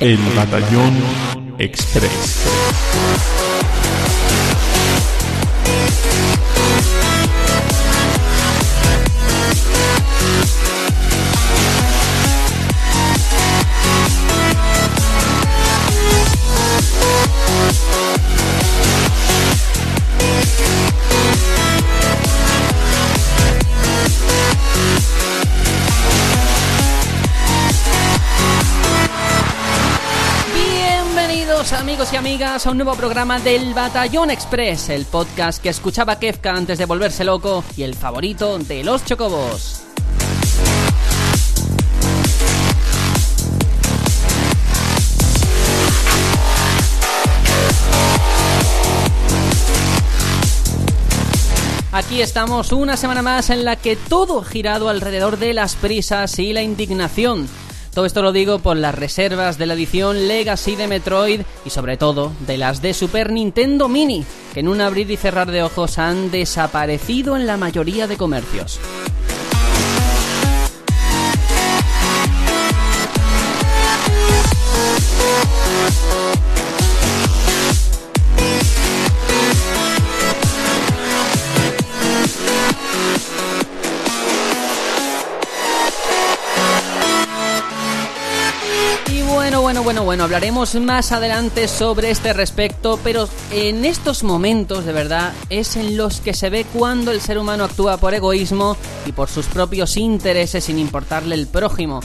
El Batallón Express. Amigos y amigas a un nuevo programa del Batallón Express, el podcast que escuchaba Kefka antes de volverse loco y el favorito de los chocobos. Aquí estamos una semana más en la que todo girado alrededor de las prisas y la indignación. Todo esto lo digo por las reservas de la edición Legacy de Metroid y sobre todo de las de Super Nintendo Mini, que en un abrir y cerrar de ojos han desaparecido en la mayoría de comercios. Bueno, bueno, hablaremos más adelante sobre este respecto, pero en estos momentos de verdad es en los que se ve cuando el ser humano actúa por egoísmo y por sus propios intereses sin importarle el prójimo.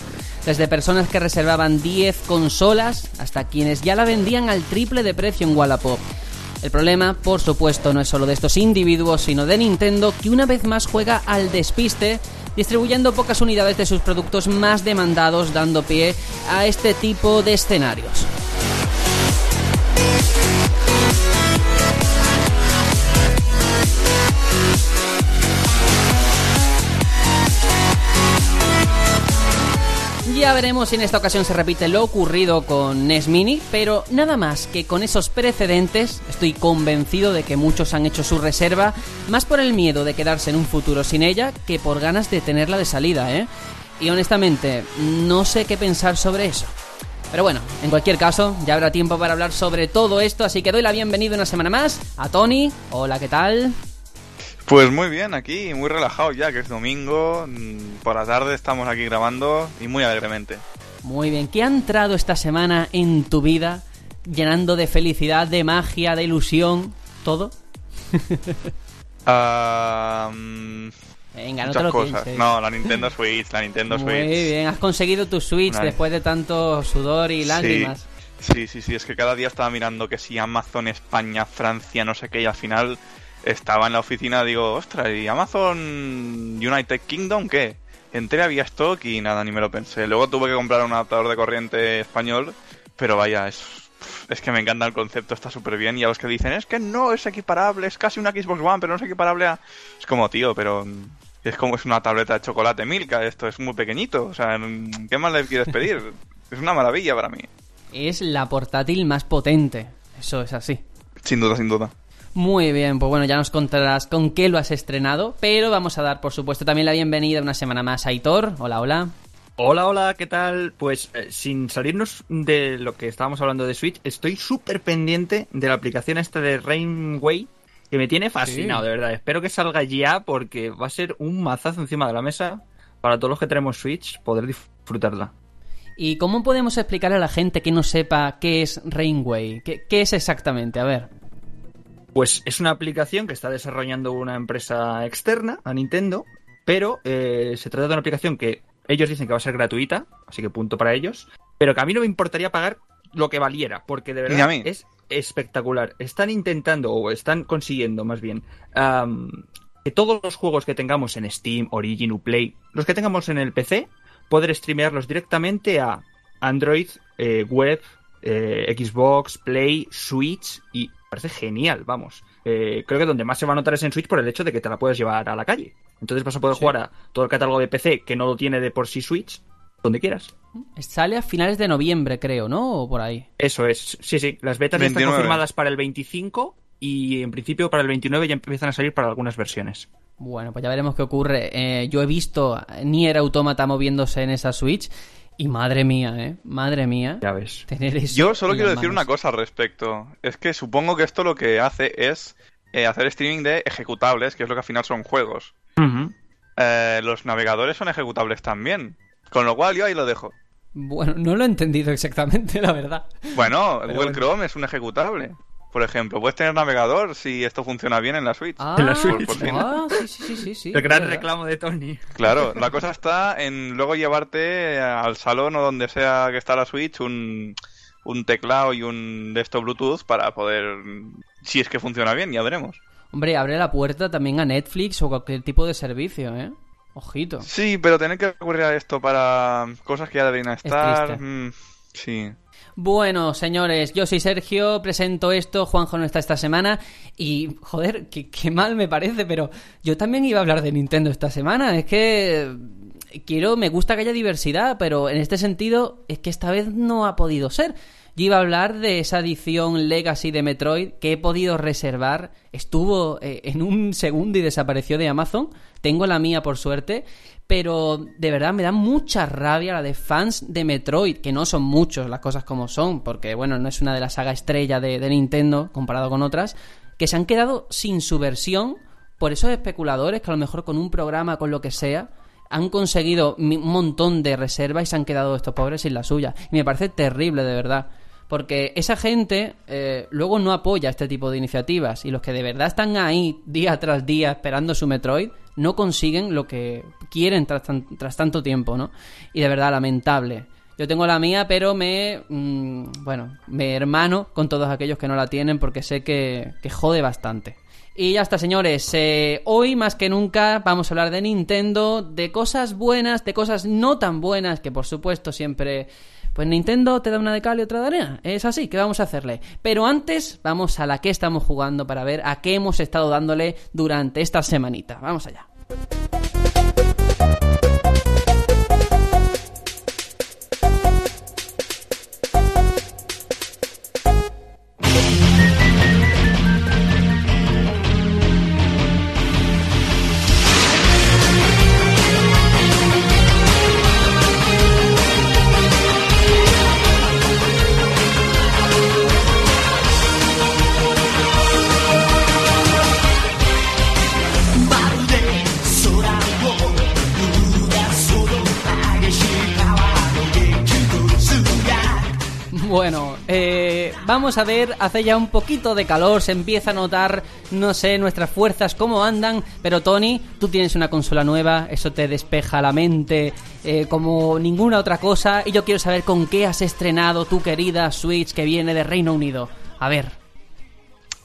Desde personas que reservaban 10 consolas hasta quienes ya la vendían al triple de precio en Wallapop. El problema, por supuesto, no es solo de estos individuos, sino de Nintendo, que una vez más juega al despiste, distribuyendo pocas unidades de sus productos más demandados, dando pie a este tipo de escenarios. Ya veremos si en esta ocasión se repite lo ocurrido con NES Mini, pero nada más que con esos precedentes estoy convencido de que muchos han hecho su reserva, más por el miedo de quedarse en un futuro sin ella que por ganas de tenerla de salida, ¿eh? Y honestamente, no sé qué pensar sobre eso. Pero bueno, en cualquier caso, ya habrá tiempo para hablar sobre todo esto, así que doy la bienvenida una semana más a Tony. Hola, ¿qué tal? Pues muy bien, aquí, muy relajado ya, que es domingo, mm, por la tarde estamos aquí grabando y muy alegremente. Muy bien, ¿qué ha entrado esta semana en tu vida llenando de felicidad, de magia, de ilusión, todo? Ah, mm, Venga, no te lo cosas. No, la Nintendo Switch, la Nintendo Muy Switch. bien, has conseguido tu Switch después de tanto sudor y lágrimas. Sí, sí, sí, es que cada día estaba mirando que si Amazon España, Francia, no sé qué, y al final estaba en la oficina, digo, ostras, ¿y Amazon United Kingdom qué? Entré, había stock y nada, ni me lo pensé. Luego tuve que comprar un adaptador de corriente español, pero vaya, es, es que me encanta el concepto, está súper bien. Y a los que dicen, es que no es equiparable, es casi una Xbox One, pero no es equiparable a... Es como, tío, pero... mm, Es como es una tableta de chocolate Milka, esto es muy pequeñito, o sea, mm, ¿qué más le quieres pedir? es una maravilla para mí. Es la portátil más potente. Eso es así. Sin duda, sin duda. Muy bien, pues bueno, ya nos contarás con qué lo has estrenado, pero vamos a dar, por supuesto, también la bienvenida una semana más a Aitor. Hola, hola. Hola, hola, ¿qué tal? Pues eh, sin salirnos de lo que estábamos hablando de Switch, estoy súper pendiente de la aplicación esta de Rainway, que me tiene fascinado, Sí. de verdad. Espero que salga ya porque va a ser un mazazo encima de la mesa para todos los que tenemos Switch poder disfrutarla. ¿Y cómo podemos explicarle a la gente que no sepa qué es Rainway? ¿Qué, qué es exactamente? A ver. Pues es una aplicación que está desarrollando una empresa externa a Nintendo, pero eh, se trata de una aplicación que ellos dicen que va a ser gratuita, así que punto para ellos, pero que a mí no me importaría pagar lo que valiera, porque de verdad es espectacular. Están intentando, o están consiguiendo más bien, que todos los juegos que tengamos en Steam, Origin, Uplay, los que tengamos en el PC, poder streamearlos directamente a Android, eh, web, eh, Xbox, Play, Switch y parece genial, vamos. Eh, creo que donde más se va a notar es en Switch por el hecho de que te la puedes llevar a la calle. Entonces vas a poder Sí. jugar a todo el catálogo de PC que no lo tiene de por sí Switch, donde quieras. Sale a finales de noviembre, creo, ¿no? O por ahí. Eso es, sí, sí. Las betas ya están 29. confirmadas para el 25 y en principio para el 29 ya empiezan a salir para algunas versiones. Bueno, pues ya veremos qué ocurre. Eh, yo he visto Nier Automata moviéndose en esa Switch Y madre mía, ¿eh? Madre mía. Ya ves. Tener eso Yo solo quiero decir manos. una cosa al respecto. Es que supongo que esto lo que hace es eh, hacer streaming de ejecutables, que es lo que al final son juegos. Eh, los navegadores son ejecutables también. Con lo cual yo ahí lo dejo. Bueno, no lo he entendido exactamente, la verdad. Bueno, Pero Google bueno. Chrome es un ejecutable. Por ejemplo, puedes tener navegador si esto funciona bien en la Switch. Ah, En la Switch. Por fin. ah, sí, sí, sí, sí, sí. El gran reclamo de Tony. Claro, la cosa está en luego llevarte al salón o donde sea que está la Switch un, un teclado y un de esto Bluetooth para poder, si es que funciona bien, ya veremos. Hombre, abre la puerta también a Netflix o cualquier tipo de servicio, ¿eh? Ojito. Sí, pero tener que recurrir a esto para cosas que ya deberían estar. triste. mm, sí. Bueno, señores, yo soy Sergio, presento esto, Juanjo no está esta semana y, joder, qué, mal me parece, pero yo también iba a hablar de Nintendo esta semana, es que quiero, me gusta que haya diversidad, pero en este sentido es que esta vez no ha podido ser. Yo iba a hablar de esa edición Legacy de Metroid que he podido reservar. Estuvo eh, en un segundo y desapareció de Amazon. Tengo la mía por suerte. Pero de verdad me da mucha rabia la de fans de Metroid, que no son muchos las cosas como son, porque bueno, no es una de las sagas estrella de, Nintendo comparado con otras, que se han quedado sin su versión por esos especuladores que a lo mejor con un programa, con lo que sea, han conseguido un montón de reservas y se han quedado estos pobres sin la suya. Y me parece terrible, de verdad. Porque esa gente eh, luego no apoya este tipo de iniciativas y los que de verdad están ahí día tras día esperando su Metroid no consiguen lo que quieren tras, tan- tras tanto tiempo, ¿no? Y de verdad, lamentable. Yo tengo la mía, pero me. mm, bueno, me hermano con todos aquellos que no la tienen porque sé que, que jode bastante. Y ya está, señores. Eh, hoy más que nunca vamos a hablar de Nintendo, de cosas buenas, de cosas no tan buenas, que por supuesto siempre. Pues Nintendo te da una de cal y otra de arena. Es así, ¿qué vamos a hacerle? Pero antes, vamos a la que estamos jugando para ver a qué hemos estado dándole durante esta semanita. Vamos allá. Vamos a ver, hace ya un poquito de calor, se empieza a notar, no sé, nuestras fuerzas cómo andan, pero Tony, tú tienes una consola nueva, eso te despeja la mente eh, como ninguna otra cosa, y yo quiero saber con qué has estrenado tu querida Switch que viene de Reino Unido. A ver,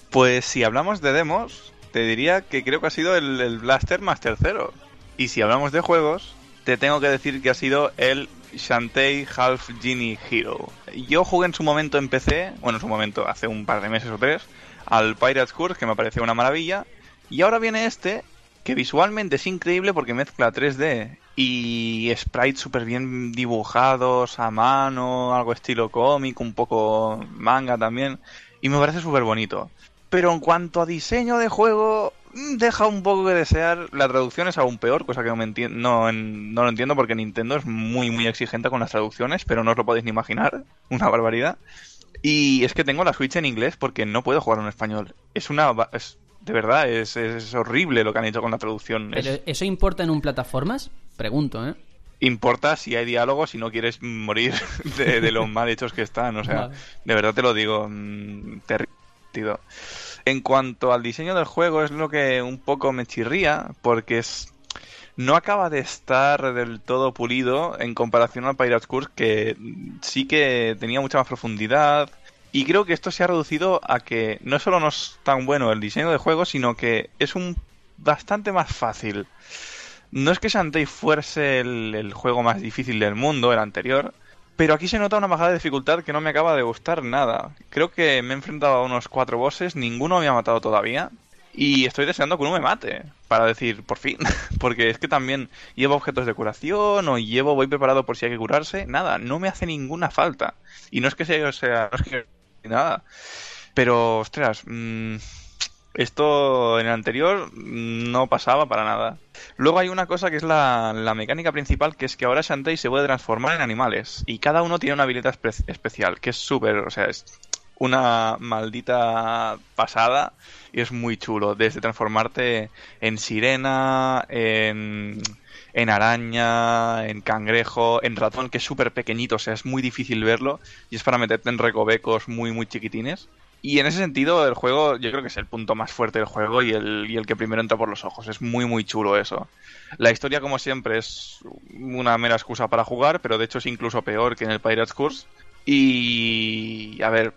Pues si hablamos de demos, te diría que creo que ha sido el, Blaster Master 0. Y si hablamos de juegos, te tengo que decir que ha sido el Shantae Half Genie Hero. Yo jugué en su momento en PC, bueno, en su momento, hace un par de meses o tres, al Pirates Curse, que me pareció una maravilla. Y ahora viene este, que visualmente es increíble porque mezcla 3D y sprites súper bien dibujados a mano, algo estilo cómic, un poco manga también. Y me parece súper bonito. Pero en cuanto a diseño de juego, deja un poco que desear. La traducción es aún peor, cosa que no, me no, en- no lo entiendo porque Nintendo es muy, muy exigente con las traducciones, pero no os lo podéis ni imaginar. Una barbaridad. Y es que tengo la Switch en inglés porque no puedo jugar en español. Es una... Es, de verdad, es, es horrible lo que han hecho con la traducción. Es- ¿pero ¿eso importa en un plataformas? Pregunto, ¿eh? importa si hay diálogos si no quieres morir de, de lo mal hechos que están. O sea, Vale. de verdad te lo digo, mm, terrible. En cuanto al diseño del juego, es lo que un poco me chirría, porque es. No acaba de estar del todo pulido en comparación al Pirates Curse, que sí que tenía mucha más profundidad. Y creo que esto se ha reducido a que no solo no es tan bueno el diseño de juego, sino que es un bastante más fácil. No es que Shantae fuese el, el juego más difícil del mundo, el anterior, pero aquí se nota una bajada de dificultad que no me acaba de gustar nada. Creo que me he enfrentado a unos cuatro bosses, ninguno me ha matado todavía, y estoy deseando que uno me mate, para decir, por fin, porque es que también llevo objetos de curación o llevo, voy preparado por si hay que curarse, nada, no me hace ninguna falta. Y no es que sea, sea nada, pero, ostras, mm, Esto en el anterior no pasaba para nada. Luego hay una cosa que es la, la mecánica principal, que es que ahora Shantae se puede transformar en animales. Y cada uno tiene una habilidad espe- especial, que es súper, o sea, es una maldita pasada y es muy chulo. Desde transformarte en sirena, en, en araña, en cangrejo, en ratón, que es súper pequeñito, o sea, es muy difícil verlo y es para meterte en recovecos muy, muy chiquitines. Y en ese sentido, el juego, yo creo que es el punto más fuerte del juego y el, y el que primero entra por los ojos. Es muy, muy chulo eso. La historia, como siempre, es una mera excusa para jugar, pero de hecho es incluso peor que en el Pirates Course. Y. A ver,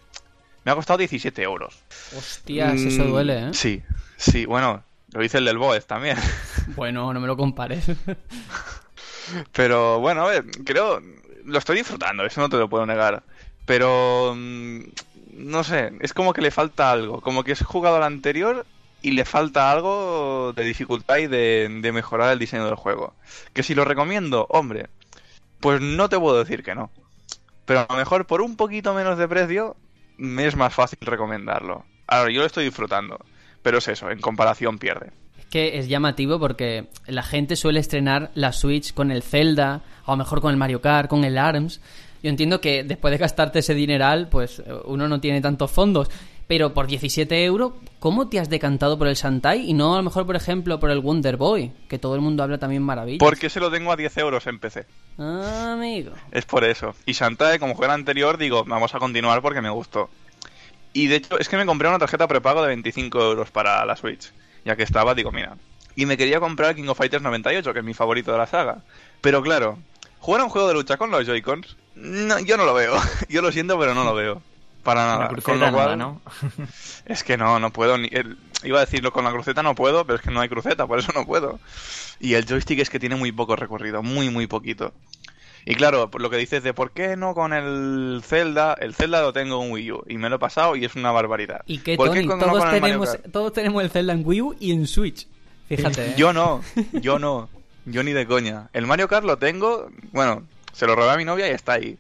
me ha costado 17 euros. Hostias, eso Mm, duele, ¿eh? Sí, sí, bueno, lo dice el del Boez también. Bueno, no me lo compares. Pero bueno, a ver, creo. Lo estoy disfrutando, eso no te lo puedo negar. Pero. No sé, es como que le falta algo. Como que has jugado al anterior y le falta algo de dificultad y de, de mejorar el diseño del juego. Que si lo recomiendo, hombre, pues no te puedo decir que no. Pero a lo mejor por un poquito menos de precio, me es más fácil recomendarlo. Ahora, yo lo estoy disfrutando. Pero es eso, en comparación pierde. Es que es llamativo porque la gente suele estrenar la Switch con el Zelda, o a lo mejor con el Mario Kart, con el ARMS. Yo entiendo que después de gastarte ese dineral, pues eh, uno no tiene tantos fondos. Pero por 17 euros, ¿cómo te has decantado por el Shantai y no a lo mejor, por ejemplo, por el Wonder Boy? Que todo el mundo habla también maravillas. Porque se lo tengo a 10 euros en PC. Ah, amigo. Es por eso. Y Shantae, como juego anterior, digo, vamos a continuar porque me gustó. Y de hecho, es que me compré una tarjeta prepago de 25 euros para la Switch. Ya que estaba, digo, mira. Y me quería comprar King of Fighters 98, que es mi favorito de la saga. Pero claro, jugar a un juego de lucha con los Joy-Cons, no, yo no lo veo. yo lo siento, pero no lo veo. Para nada. Con lo nada, cual, ¿no? es que no, no puedo. Ni, el- iba a decirlo con la cruceta no puedo, pero es que no hay cruceta, por eso no puedo. Y el joystick es que tiene muy poco recorrido, muy, muy poquito. Y claro, por lo que dices de por qué no con el Zelda, el Zelda lo tengo en Wii U y me lo he pasado y es una barbaridad. ¿Y qué, ¿Por qué Tony? no Todos, Mario tenemos, todos tenemos el Zelda en Wii U y en Switch. Fíjate, ¿eh? Yo no, yo no, yo ni de coña. El Mario Kart lo tengo, bueno, se lo robé a mi novia y está ahí.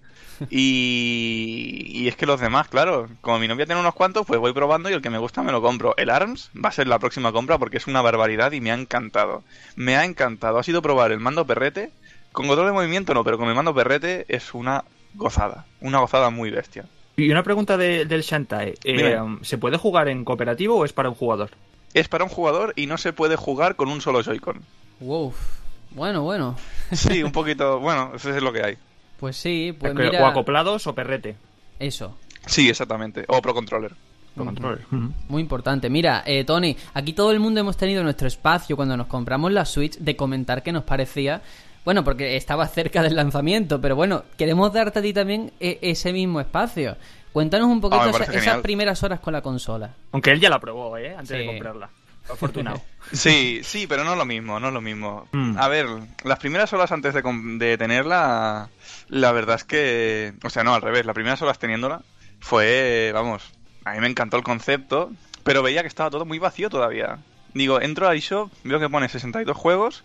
Y, y es que los demás, claro, como mi novia tiene unos cuantos, pues voy probando y el que me gusta me lo compro. El ARMS va a ser la próxima compra porque es una barbaridad y me ha encantado. Me ha encantado. Ha sido probar el mando perrete. Con control de movimiento no, pero con el mando perrete es una gozada. Una gozada muy bestia. Y una pregunta de- del Shantae. Eh, Dime. ¿Se puede jugar en cooperativo o es para un jugador? Es para un jugador y no se puede jugar con un solo Joy-Con. Wow. Bueno, bueno. Sí, un poquito, bueno, eso es lo que hay. Pues sí, pues Que- mira... O acoplados o perrete. Eso. Sí, exactamente. O Pro Controller. Con control. Muy importante. Mira, eh, Tony, aquí todo el mundo hemos tenido nuestro espacio cuando nos compramos la Switch de comentar qué nos parecía. Bueno, porque estaba cerca del lanzamiento, pero bueno, queremos darte a ti también e- ese mismo espacio. Cuéntanos un poquito Ah, esa- esas primeras horas con la consola. Aunque él ya la probó, ¿eh? Antes Sí. de comprarla. Afortunado. Sí, sí, pero no es lo mismo, no es lo mismo. Mm. A ver, las primeras horas antes de, tenerla, la verdad es que... O sea, no, al revés, las primeras horas teniéndola fue, vamos, a mí me encantó el concepto, pero veía que estaba todo muy vacío todavía. Digo, entro a eShop, veo que pone 62 juegos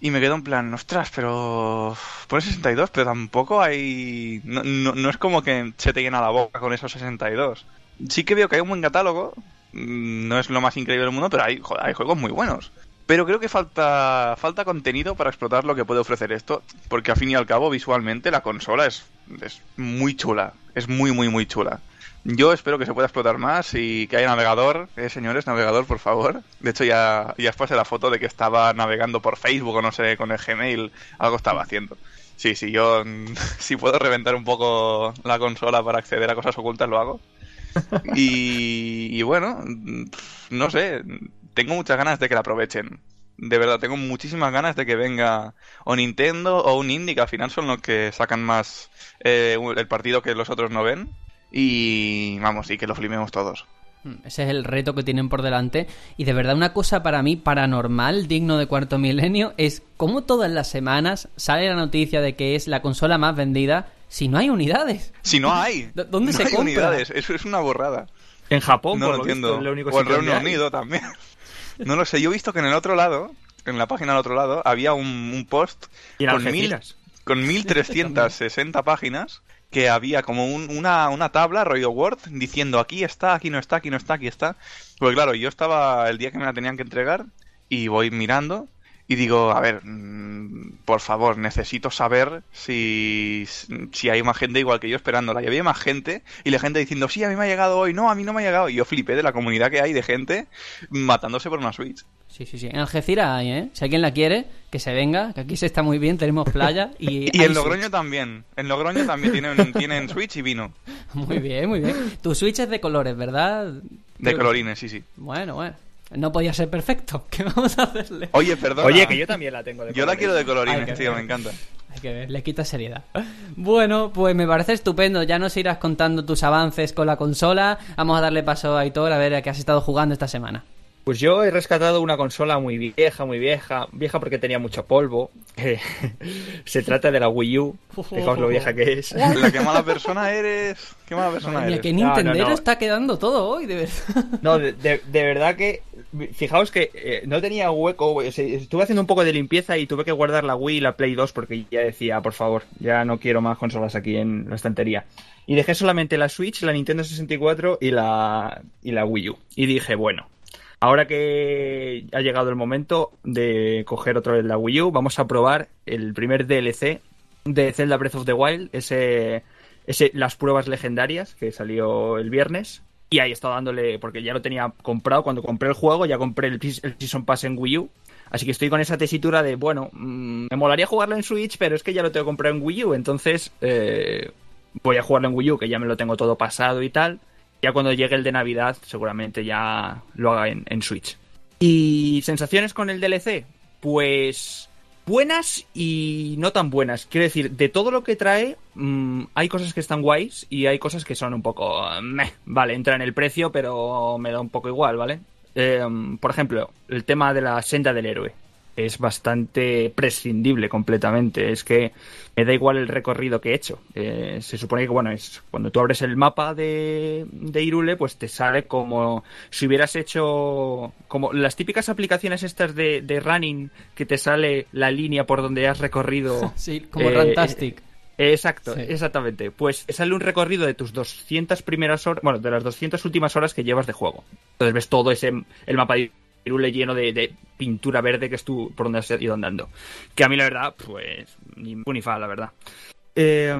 y me quedo en plan, ostras, pero... Pone 62, pero tampoco hay... No, no, no es como que se te llena la boca con esos 62. Sí que veo que hay un buen catálogo, no es lo más increíble del mundo, pero hay, joder, hay juegos muy buenos. Pero creo que falta, falta contenido para explotar lo que puede ofrecer esto, porque al fin y al cabo visualmente la consola es, es muy chula, es muy muy muy chula. Yo espero que se pueda explotar más y que haya navegador, eh, señores, navegador por favor. De hecho ya, ya pasé la foto de que estaba navegando por Facebook o no sé, con el Gmail, algo estaba haciendo. Sí, sí, yo si puedo reventar un poco la consola para acceder a cosas ocultas lo hago. Y, bueno, no sé, tengo muchas ganas de que la aprovechen. De verdad, tengo muchísimas ganas de que venga o Nintendo o un indie, que al final son los que sacan más eh, el partido que los otros no ven. Y vamos, y que lo flipemos todos. Mm, Ese es el reto que tienen por delante. Y de verdad, una cosa para mí paranormal, digno de cuarto milenio, es cómo todas las semanas sale la noticia de que es la consola más vendida si no hay unidades. Si no hay, ¿Dó- dónde no se hay compra? unidades, eso es una borrada. En Japón, No por lo lo entiendo. visto, es lo único o en Reino hay. Unido también. No lo sé, yo he visto que en el otro lado, en la página del otro lado, había un, un post Y en con mil, con 1360 páginas que había como un- una, una tabla, rollo Word, diciendo aquí está, aquí no está, aquí no está, aquí está. Pues claro, yo estaba el día que me la tenían que entregar y voy mirando y digo, a ver, mm, por favor, necesito saber si, si hay más gente igual que yo esperándola. Y había más gente y la gente diciendo, sí, a mí me ha llegado hoy, no, a mí no me ha llegado. Y yo flipé de la comunidad que hay de gente matándose por una Switch. Sí, sí, sí. En Algeciras hay, ¿eh? Si alguien la quiere, que se venga, que aquí se está muy bien, tenemos playa y... Y en Logroño Switch. también. En Logroño también tienen, tienen Switch y vino. Muy bien, muy bien. Tu Switch es de colores, ¿verdad? De colorines, sí, sí. Bueno, bueno. No podía ser perfecto. ¿Qué vamos a hacerle? Oye, perdona. Oye, que yo también la tengo de Yo la quiero de colorines, tío, me encanta. Hay que ver, le quita seriedad. Bueno, pues me parece estupendo. Ya nos irás contando tus avances con la consola. Vamos a darle paso a Aitor a ver a qué has estado jugando esta semana. Pues yo he rescatado una consola muy vieja, muy vieja, vieja porque tenía mucho polvo. Se trata de la Wii U. Fijaos lo vieja que es. La que mala persona eres. Qué mala persona eres. que No, no, no. está quedando todo hoy, de verdad. No, de, de- de verdad que. Fijaos que eh, no tenía hueco. o sea, Estuve haciendo un poco de limpieza y tuve que guardar la Wii y la Play 2 porque ya decía, por favor, ya no quiero más consolas aquí en la estantería. Y dejé solamente la Switch, la Nintendo 64 y la, y la Wii U. Y dije, bueno, ahora que ha llegado el momento de coger otra vez la Wii U, vamos a probar el primer DLC de Zelda Breath of the Wild, ese, ese las pruebas legendarias que salió el viernes. Y ahí he estado dándole, porque ya lo tenía comprado cuando compré el juego, ya compré el Season Pass en Wii U. Así que estoy con esa tesitura de, bueno, mm, me molaría jugarlo en Switch, pero es que ya lo tengo comprado en Wii U, entonces eh, voy a jugarlo en Wii U, que ya me lo tengo todo pasado y tal. Ya cuando llegue el de Navidad, seguramente ya lo haga en, en Switch. ¿Y sensaciones con el DLC? Pues buenas y no tan buenas. Quiero decir, de todo lo que trae, mm, hay cosas que están guays y hay cosas que son un poco... eh, meh. Vale, entra en el precio, pero me da un poco igual, ¿vale? Eh, por ejemplo, el tema de la senda del héroe. Es bastante prescindible completamente. Es que me da igual el recorrido que he hecho. Eh, se supone que, bueno, es cuando tú abres el mapa de, de Irule, pues te sale como si hubieras hecho como las típicas aplicaciones estas de, de running que te sale la línea por donde has recorrido. Sí, como Eh, Rantastic. Exacto, Sí. exactamente. Pues sale un recorrido de tus 200 primeras horas, bueno, de las 200 últimas horas que llevas de juego. Entonces ves todo ese el mapa de Irule lleno de, pintura verde que es tú por donde has ido andando. Que a mí la verdad, pues ni fu ni fa, la verdad. Eh,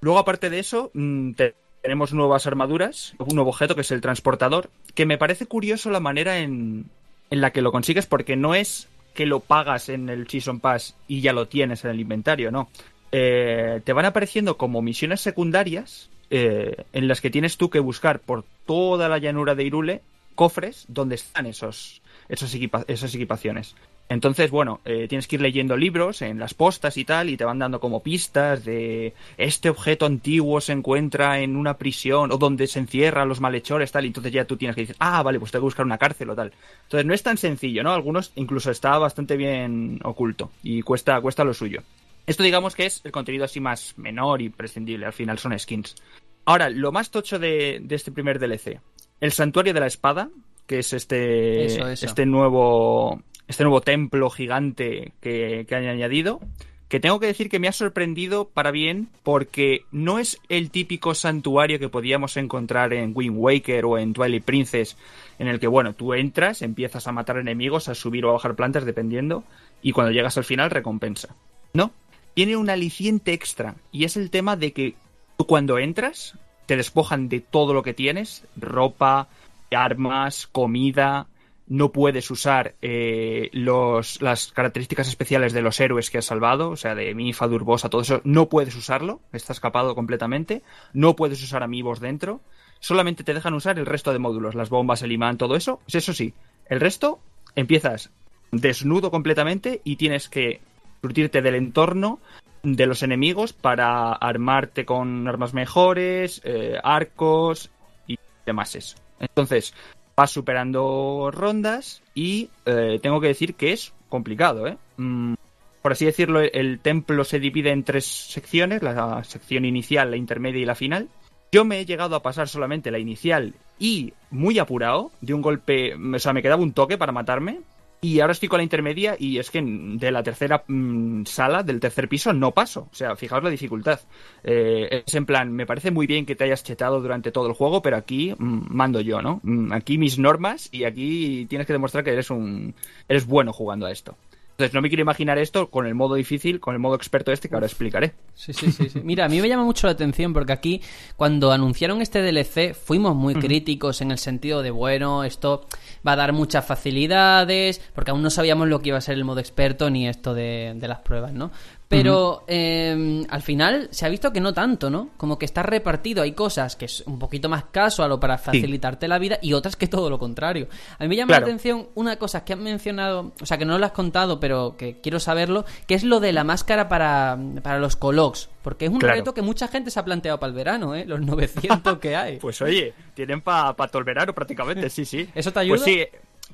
luego aparte de eso, mm, te- tenemos nuevas armaduras, un nuevo objeto que es el transportador, que me parece curioso la manera en, en la que lo consigues porque no es que lo pagas en el Season Pass y ya lo tienes en el inventario, no. Eh, te van apareciendo como misiones secundarias eh, en las que tienes tú que buscar por toda la llanura de Irule cofres donde están esos, esos esas equipaciones. Entonces, bueno, eh, tienes que ir leyendo libros en las postas y tal, y te van dando como pistas de este objeto antiguo se encuentra en una prisión o donde se encierran los malhechores, tal, y entonces ya tú tienes que decir, ah, vale, pues tengo que buscar una cárcel o tal. Entonces no es tan sencillo, ¿no? Algunos incluso está bastante bien oculto y cuesta, cuesta lo suyo. Esto digamos que es el contenido así más menor y prescindible, al final son skins. Ahora, lo más tocho de, de este primer DLC, el Santuario de la Espada, que es este, Eso, eso. este nuevo este nuevo templo gigante que, que han añadido, que tengo que decir que me ha sorprendido para bien porque no es el típico santuario que podíamos encontrar en Wind Waker o en Twilight Princess, en el que, bueno, tú entras, empiezas a matar enemigos, a subir o a bajar plantas, dependiendo, y cuando llegas al final recompensa. No, tiene un aliciente extra, y es el tema de que tú cuando entras, te despojan de todo lo que tienes, ropa, armas, comida, no puedes usar eh, los, las características especiales de los héroes que has salvado, o sea, de Mifa, Durbosa, todo eso, no puedes usarlo, está escapado completamente, no puedes usar amigos dentro, solamente te dejan usar el resto de módulos, las bombas, el imán, todo eso, pues eso sí, el resto empiezas desnudo completamente y tienes que surtirte del entorno de los enemigos para armarte con armas mejores, eh, arcos y demás. Entonces, vas superando rondas y eh, tengo que decir que es complicado, ¿eh? Mm, por así decirlo, el templo se divide en tres secciones, la sección inicial, la intermedia y la final. Yo me he llegado a pasar solamente la inicial y muy apurado, de un golpe, o sea, me quedaba un toque para matarme. Y ahora estoy con la intermedia y es que de la tercera mm, sala, del tercer piso, no paso. O sea, fijaos la dificultad. Eh, es en plan, me parece muy bien que te hayas chetado durante todo el juego, pero aquí mm, mando yo, ¿no? Mm, aquí mis normas y aquí tienes que demostrar que eres un eres bueno jugando a esto. Entonces no me quiero imaginar esto con el modo difícil, con el modo experto este que ahora explicaré. Sí, sí, sí, sí. Mira, a mí me llama mucho la atención porque aquí, cuando anunciaron este DLC, fuimos muy críticos en el sentido de, bueno, esto va a dar muchas facilidades, porque aún no sabíamos lo que iba a ser el modo experto ni esto de, de las pruebas, ¿no? Pero eh, al final se ha visto que no tanto, ¿no? Como que está repartido. Hay cosas que es un poquito más casual o para facilitarte la vida y otras que todo lo contrario. A mí me llama Claro. la atención una cosa que han mencionado, o sea, que no lo has contado, pero que quiero saberlo, que es lo de la máscara para, para los colocs. Porque es un Claro. reto que mucha gente se ha planteado para el verano, ¿eh? Los 900 que hay. Pues oye, tienen para todo el verano prácticamente, sí, sí. ¿Eso te ayuda? Pues sí,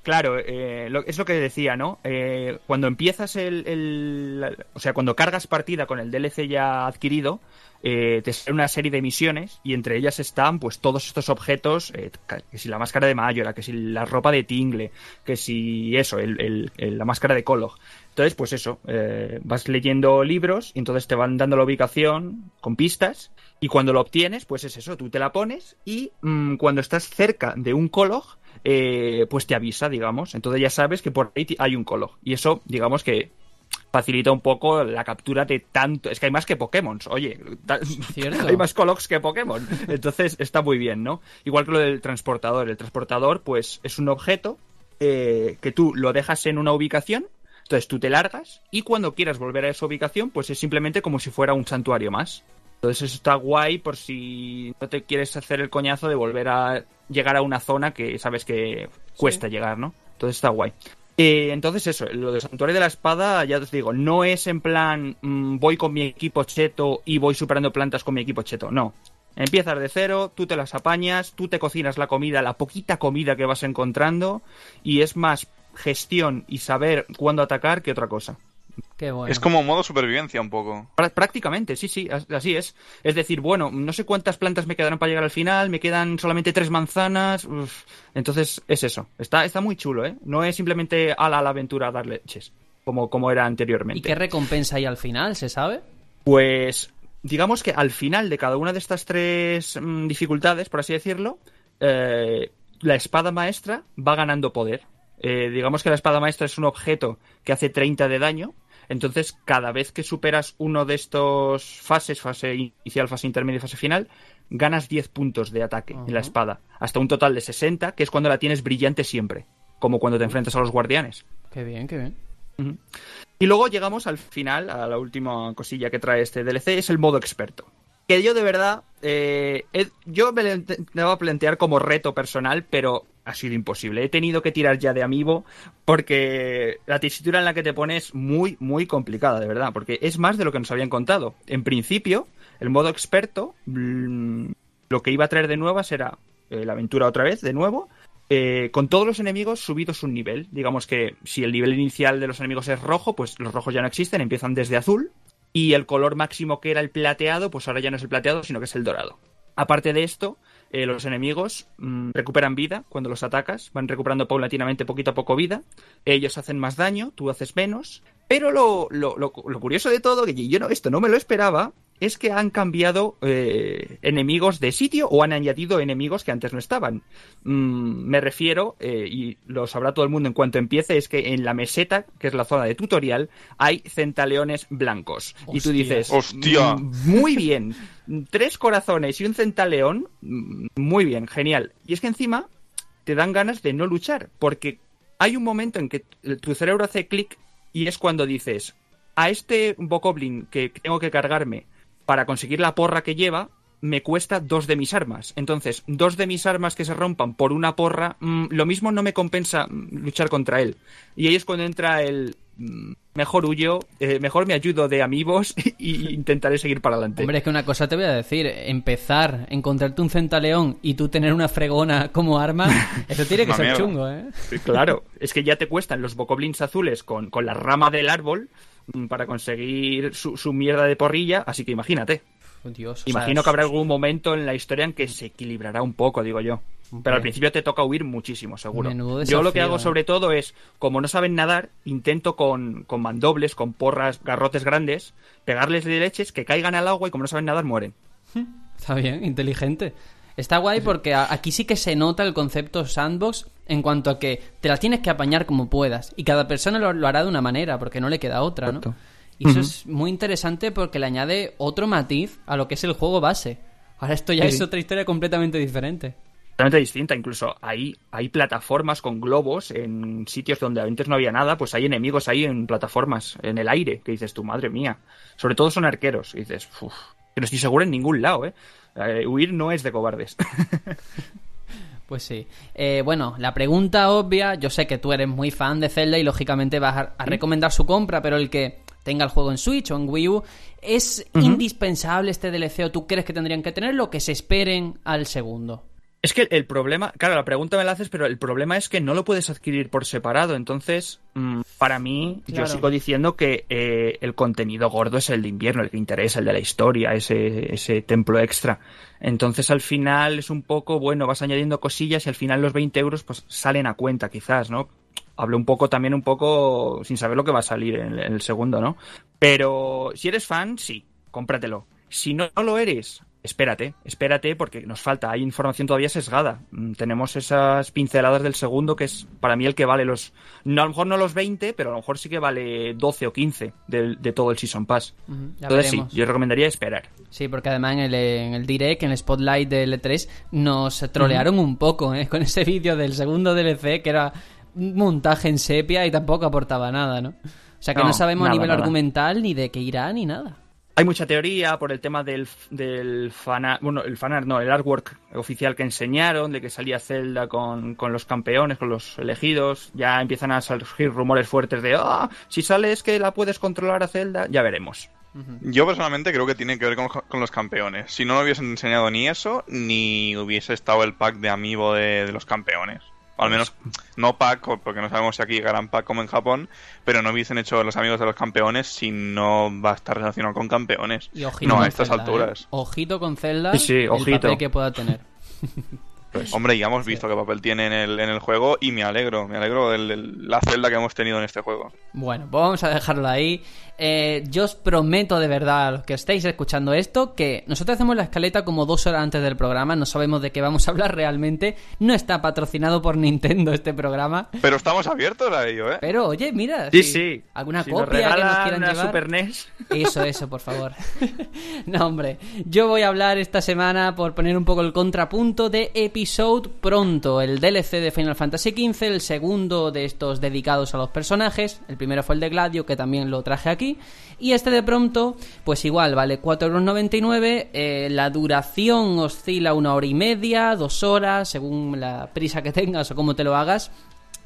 claro, eh, lo- es lo que decía, ¿no? Eh, cuando empiezas el, el- O sea, cuando cargas partida con el DLC ya adquirido, eh, te sale una serie de misiones y entre ellas están pues todos estos objetos, eh, que si la máscara de Mayora, que si la ropa de Tingle, que si eso, el- el- el- la máscara de Kolog. Entonces, pues eso, eh, vas leyendo libros y entonces te van dando la ubicación con pistas y cuando lo obtienes, pues es eso, tú te la pones y mm, cuando estás cerca de un Kolog, eh, pues te avisa, digamos. Entonces ya sabes que por ahí hay un Kolog. Y eso, digamos que facilita un poco la captura de tanto. Es que hay más que Pokémon, oye. hay más Kologs que Pokémon. Entonces está muy bien, ¿no? Igual que lo del transportador. El transportador, pues es un objeto eh, que tú lo dejas en una ubicación. Entonces tú te largas y cuando quieras volver a esa ubicación, pues es simplemente como si fuera un santuario más. Entonces eso está guay por si no te quieres hacer el coñazo de volver a llegar a una zona que sabes que cuesta llegar, ¿no? Entonces está guay. Eh, entonces eso, lo del santuario de la espada, ya os digo, no es en plan mm, voy con mi equipo cheto y voy superando plantas con mi equipo cheto, no. Empiezas de cero, tú te las apañas, tú te cocinas la comida, la poquita comida que vas encontrando y es más gestión y saber cuándo atacar que otra cosa. Qué bueno. Es como modo supervivencia un poco. Prá- Prácticamente, sí, sí, as- así es. Es decir, bueno, no sé cuántas plantas me quedarán para llegar al final, me quedan solamente tres manzanas. uf. Entonces, es eso. Está, está muy chulo, ¿eh? No es simplemente a la, a la aventura a dar leches, como, como era anteriormente. ¿Y qué recompensa hay al final, se sabe? Pues digamos que al final de cada una de estas tres mm, dificultades, por así decirlo, eh, la espada maestra va ganando poder. Eh, digamos que la espada maestra es un objeto que hace 30 de daño. Entonces, cada vez que superas uno de estos fases, fase inicial, fase intermedia y fase final, ganas 10 puntos de ataque en la espada. Hasta un total de 60, que es cuando la tienes brillante siempre. Como cuando te enfrentas a los guardianes. Qué bien, qué bien. Y luego llegamos al final, a la última cosilla que trae este DLC, es el modo experto. Que yo de verdad, eh, yo me lo intentaba plantear como reto personal, pero ha sido imposible. He tenido que tirar ya de amiibo porque la tesitura en la que te pones es muy, muy complicada, de verdad, porque es más de lo que nos habían contado. En principio, el modo experto, mm, lo que iba a traer de nuevas era eh, la aventura otra vez, de nuevo, eh, con todos los enemigos subidos un nivel. Digamos que si el nivel inicial de los enemigos es rojo, pues los rojos ya no existen, empiezan desde azul. Y el color máximo que era el plateado, pues ahora ya no es el plateado, sino que es el dorado. Aparte de esto, eh, los enemigos mm, recuperan vida cuando los atacas, van recuperando paulatinamente poquito a poco vida. Ellos hacen más daño, tú haces menos. Pero lo, lo- lo- lo curioso de todo, que yo no, esto no me lo esperaba, es que han cambiado eh, enemigos de sitio o han añadido enemigos que antes no estaban. Mm, me refiero, eh, y lo sabrá todo el mundo en cuanto empiece, es que en la meseta, que es la zona de tutorial, hay centaleones blancos. Y tú dices, Hostia. "Mm, muy bien, tres corazones y un centaleón, mm, muy bien, genial. Y es que encima te dan ganas de no luchar, porque hay un momento en que tu cerebro hace clic y es cuando dices, a este Bokoblin que tengo que cargarme para conseguir la porra que lleva, me cuesta dos de mis armas. Entonces, dos de mis armas que se rompan por una porra, mm, lo mismo no me compensa mm, luchar contra él. Y ahí es cuando entra el mm, mejor huyo, eh, mejor me ayudo de amigos y intentaré seguir para adelante. Hombre, es que una cosa te voy a decir, empezar, encontrarte un centaleón y tú tener una fregona como arma, eso tiene que ser mierda. chungo, ¿eh? Claro, es que ya te cuestan los bokoblins azules con, con la rama del árbol para conseguir su, su mierda de porrilla, así que imagínate. Dios. o sea, Imagino que habrá algún momento en la historia en que se equilibrará un poco, digo yo. Pero al principio te toca huir muchísimo, seguro. Yo lo que hago ¿eh? sobre todo es, como no saben nadar, intento con, con mandobles, con porras, garrotes grandes, pegarles de leches que caigan al agua y como no saben nadar, mueren. Está bien, inteligente. Está guay porque aquí sí que se nota el concepto sandbox en cuanto a que te las tienes que apañar como puedas y cada persona lo, lo hará de una manera porque no le queda otra, ¿no? Y eso es muy interesante porque le añade otro matiz a lo que es el juego base. Ahora esto ya Sí. es otra historia completamente diferente. Totalmente distinta, incluso hay, hay plataformas con globos en sitios donde antes no había nada, pues hay enemigos ahí en plataformas, en el aire, que dices tú, madre mía. Sobre todo son arqueros, y dices, uff, que no estoy seguro en ningún lado, ¿eh? Eh, huir no es de cobardes. Pues sí. Eh, bueno, la pregunta obvia, yo sé que tú eres muy fan de Zelda y lógicamente vas a, a recomendar su compra, pero el que tenga el juego en Switch o en Wii U, ¿es indispensable este DLC o tú crees que tendrían que tenerlo que se esperen al segundo? Es que el problema, claro, la pregunta me la haces, pero el problema es que no lo puedes adquirir por separado. Entonces, mm, para mí, Claro. yo sigo diciendo que eh, el contenido gordo es el de invierno, el que interesa, el de la historia, ese, ese templo extra. Entonces, al final es un poco, bueno, vas añadiendo cosillas y al final los 20 euros pues salen a cuenta, quizás, ¿no? Hablo un poco también un poco sin saber lo que va a salir en el, en el segundo, ¿no? Pero si eres fan, sí, cómpratelo. Si no, no lo eres, espérate, espérate porque nos falta, hay información todavía sesgada. Mm, Tenemos esas pinceladas del segundo que es para mí el que vale los, no, a lo mejor no los 20, pero a lo mejor sí que vale 12 o 15 del- de, todo el Season Pass. Entonces veremos. sí, yo recomendaría esperar. Sí, porque además en el, en el direct, en el spotlight del E3, nos trolearon un poco ¿eh? con ese vídeo del segundo DLC que era un montaje en sepia y tampoco aportaba nada, ¿no? O sea que no, No, sabemos a nivel nada. argumental ni de qué irá ni nada. Hay mucha teoría por el tema del, del fanart, bueno, el fanart, no, el artwork oficial que enseñaron, de que salía Zelda con, con los campeones, con los elegidos. Ya empiezan a surgir rumores fuertes de, ah, si sales que la puedes controlar a Zelda, ya veremos. Yo personalmente creo que tiene que ver con, con los campeones. Si no me hubiesen enseñado ni eso, ni hubiese estado el pack de amiibo de, de los campeones. O al menos, no pack, porque no sabemos si aquí llegarán pack como en Japón, pero no hubiesen hecho los amigos de los campeones si no va a estar relacionado con campeones. Y ojito no, con a estas Zelda, alturas. ¿eh? Ojito con Zelda, Sí, sí, el ojito. papel que pueda tener. Pues, Hombre, ya hemos visto qué papel tiene en el, en el juego y me alegro, me alegro de la celda que hemos tenido en este juego. Bueno, pues vamos a dejarlo ahí. Eh, yo os prometo de verdad a los que estéis escuchando esto que nosotros hacemos la escaleta como dos horas antes del programa, no sabemos de qué vamos a hablar realmente, no está patrocinado por Nintendo este programa, Pero estamos abiertos a ello, ¿eh? pero oye, mira, sí, si sí. alguna Si nos copia que nos quieran llevar. Super NES. Eso, eso, por favor. no, hombre. Yo voy a hablar esta semana, por poner un poco el contrapunto, de Episode Pronto, el DLC de Final Fantasy XV, el segundo de estos dedicados a los personajes. El primero fue el de Gladio, que también lo traje aquí. Y este de pronto, pues igual, vale 4,99€. Eh, la duración oscila una hora y media, dos horas, según la prisa que tengas o cómo te lo hagas.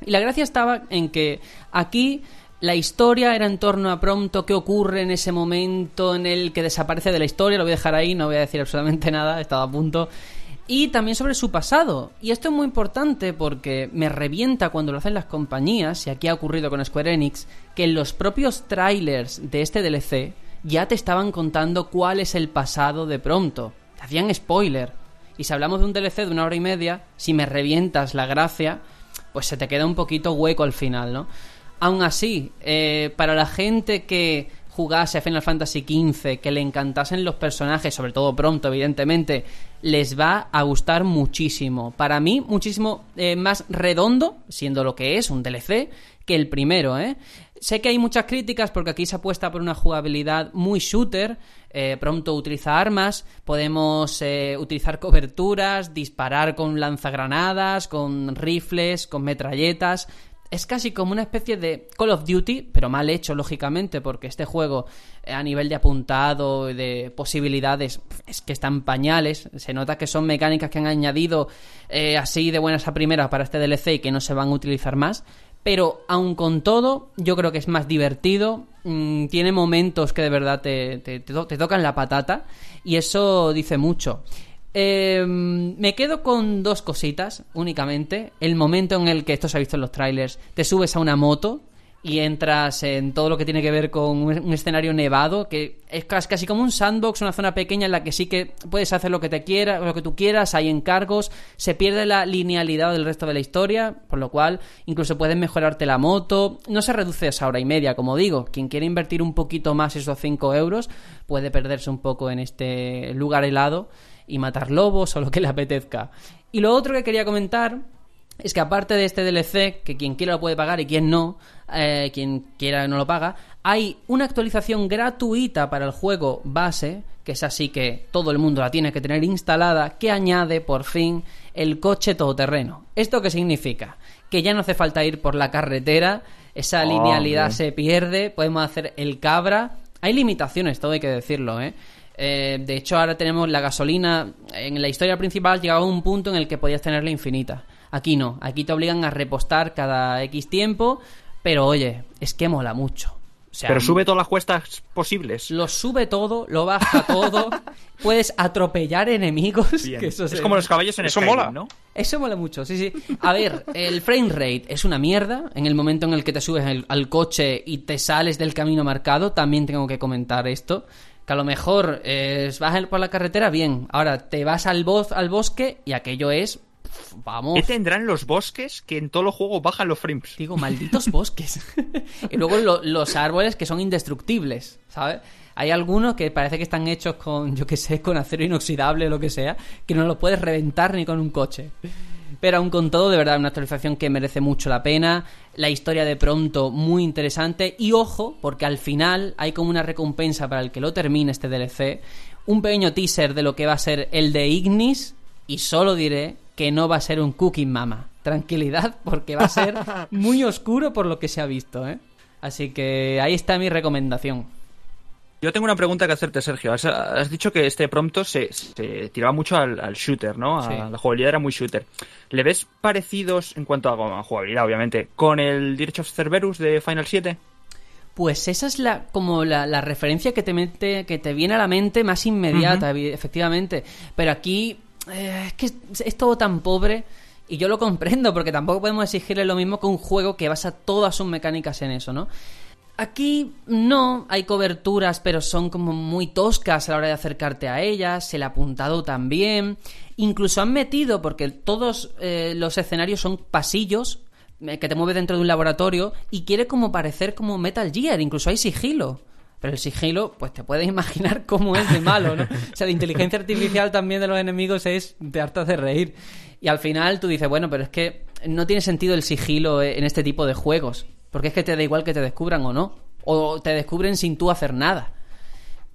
Y la gracia estaba en que aquí la historia era en torno a pronto qué ocurre en ese momento en el que desaparece de la historia, lo voy a dejar ahí, no voy a decir absolutamente nada, he estado a punto. Y también sobre su pasado. Y esto es muy importante porque me revienta cuando lo hacen las compañías, y aquí ha ocurrido con Square Enix, que en los propios trailers de este DLC ya te estaban contando cuál es el pasado de pronto. Te hacían spoiler. Y si hablamos de un DLC de una hora y media, si me revientas la gracia, pues se te queda un poquito hueco al final, ¿no? Aún así, eh, para la gente que jugase a Final Fantasy XV, que le encantasen los personajes, sobre todo pronto, evidentemente, les va a gustar muchísimo. Para mí, muchísimo eh, más redondo, siendo lo que es un DLC, que el primero, ¿eh? Sé que hay muchas críticas porque aquí se apuesta por una jugabilidad muy shooter. eh, pronto utiliza armas, podemos eh, utilizar coberturas, disparar con lanzagranadas, con rifles, con metralletas. Es casi como una especie de Call of Duty, pero mal hecho, lógicamente, porque este juego, eh, a nivel de apuntado de posibilidades, es que están pañales. Se nota que son mecánicas que han añadido eh, así de buenas a primeras para este DLC y que no se van a utilizar más. Pero aun con todo, yo creo que es más divertido. mm, tiene momentos que de verdad te, te- te tocan la patata. Y eso dice mucho. Eh, me quedo con dos cositas únicamente. El momento en el que esto se ha visto en los trailers, te subes a una moto y entras en todo lo que tiene que ver con un escenario nevado, que es cas- casi como un sandbox, una zona pequeña en la que sí que puedes hacer lo que te quiera, lo que tú quieras, hay encargos, se pierde la linealidad del resto de la historia, por lo cual incluso puedes mejorarte la moto, no se reduce a esa hora y media, como digo, quien quiere invertir un poquito más esos 5 euros puede perderse un poco en este lugar helado y matar lobos o lo que le apetezca. Y lo otro que quería comentar es que aparte de este DLC, que quien quiera lo puede pagar y quien no, eh, quien quiera no lo paga, hay una actualización gratuita para el juego base, que es así que todo el mundo la tiene que tener instalada, que añade por fin el coche todoterreno. ¿Esto qué significa? Que ya no hace falta ir por la carretera, esa linealidad se pierde, podemos hacer el cabra. Hay limitaciones, todo hay que decirlo, ¿eh? Eh, de hecho, ahora tenemos la gasolina. En la historia principal llegaba a un punto en el que podías tenerla infinita. Aquí no, aquí te obligan a repostar cada X tiempo. Pero oye, es que mola mucho. O sea, Pero sube todas las cuestas posibles. Lo sube todo, lo baja todo. puedes atropellar enemigos. Bien. que eso es como los caballos en Eso Skyrim, mola. ¿no? eso mola mucho, sí, sí. A ver, el frame rate es una mierda. En el momento en el que te subes al, al coche y te sales del camino marcado, también tengo que comentar esto. Que a lo mejor eh, vas por la carretera, bien. Ahora te vas al, bos- al bosque y aquello es. Vamos. ¿Qué tendrán los bosques que en todo el juego bajan los frames? Digo, malditos bosques. y luego lo- los árboles que son indestructibles, ¿sabes? Hay algunos que parece que están hechos con, yo qué sé, con acero inoxidable o lo que sea, que no lo puedes reventar ni con un coche. Pero aún con todo, de verdad, una actualización que merece mucho la pena. La historia de pronto muy interesante. Y ojo, porque al final hay como una recompensa para el que lo termine este DLC. Un pequeño teaser de lo que va a ser el de Ignis. Y solo diré que no va a ser un Cooking Mama. Tranquilidad, porque va a ser muy oscuro por lo que se ha visto, ¿eh? Así que ahí está mi recomendación. Yo tengo una pregunta que hacerte, Sergio. Has, has dicho que este prompto se, se tiraba mucho al, al shooter, ¿no? A- Sí. La jugabilidad era muy shooter. ¿Le ves parecidos en cuanto a, a jugabilidad, obviamente, con el Dirge of Cerberus de Final 7? Pues esa es la como la, la referencia que te mete, que te viene a la mente más inmediata, efectivamente. Pero aquí eh, es que es, es todo tan pobre y yo lo comprendo porque tampoco podemos exigirle lo mismo que un juego que basa todas sus mecánicas en eso, ¿no? Aquí no, hay coberturas, pero son como muy toscas a la hora de acercarte a ellas, el apuntado también. Incluso han metido, porque todos eh, los escenarios son pasillos eh, que te mueves dentro de un laboratorio y quiere como parecer como Metal Gear, incluso hay sigilo. Pero el sigilo, pues te puedes imaginar cómo es de malo, ¿no? O sea, la inteligencia artificial también de los enemigos es de hartas de reír. Y al final tú dices, bueno, pero es que no tiene sentido el sigilo eh, en este tipo de juegos. Porque es que te da igual que te descubran o no. O te descubren sin tú hacer nada.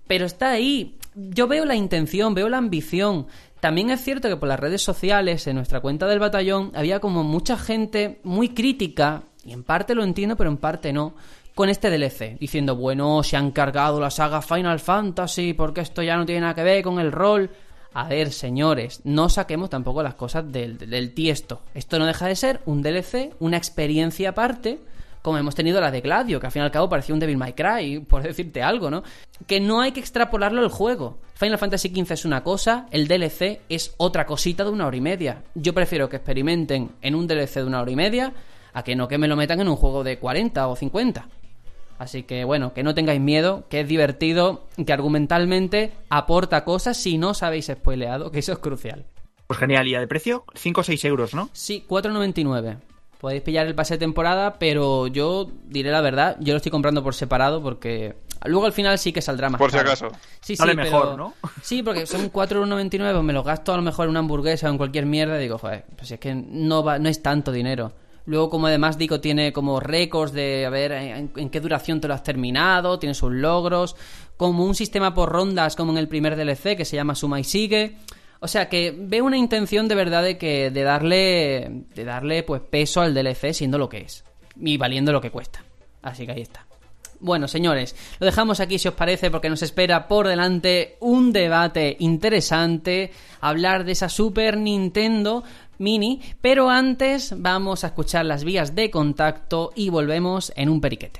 Pero está ahí. Yo veo la intención, veo la ambición. También es cierto que por las redes sociales, en nuestra cuenta del batallón, había como mucha gente muy crítica, y en parte lo entiendo, pero en parte no, con este DLC, diciendo, bueno, se han cargado la saga Final Fantasy, porque esto ya no tiene nada que ver con el rol. A ver, señores, no saquemos tampoco las cosas del, del tiesto. Esto no deja de ser un DLC, una experiencia aparte, como hemos tenido la de Gladio, que al fin y al cabo parecía un Devil May Cry, por decirte algo, ¿no? Que no hay que extrapolarlo al juego. Final Fantasy XV es una cosa, el DLC es otra cosita de una hora y media. Yo prefiero que experimenten en un DLC de una hora y media a que no que me lo metan en un juego de 40 o 50. Así que bueno, que no tengáis miedo, que es divertido, que argumentalmente aporta cosas si no os habéis spoileado, que eso es crucial. Pues genial, ¿y a de precio? 5 o 6 euros, ¿no? Sí, 4.99. Podéis pillar el pase de temporada, pero yo diré la verdad, yo lo estoy comprando por separado porque luego al final sí que saldrá más Por si acaso. Sí, sí, Sale pero- mejor, ¿no? Sí, porque son 4,99, pues me lo gasto a lo mejor en una hamburguesa o en cualquier mierda y digo, joder, pues es que no, va, no es tanto dinero. Luego, como además digo, tiene como récords de a ver en, en qué duración te lo has terminado, tiene sus logros, como un sistema por rondas como en el primer DLC que se llama Suma y Sigue. O sea que veo una intención de verdad de que de darle de darle pues peso al DLC siendo lo que es y valiendo lo que cuesta. Así que ahí está. Bueno, señores, lo dejamos aquí si os parece porque nos espera por delante un debate interesante, hablar de esa Super Nintendo Mini, pero antes vamos a escuchar las vías de contacto y volvemos en un periquete.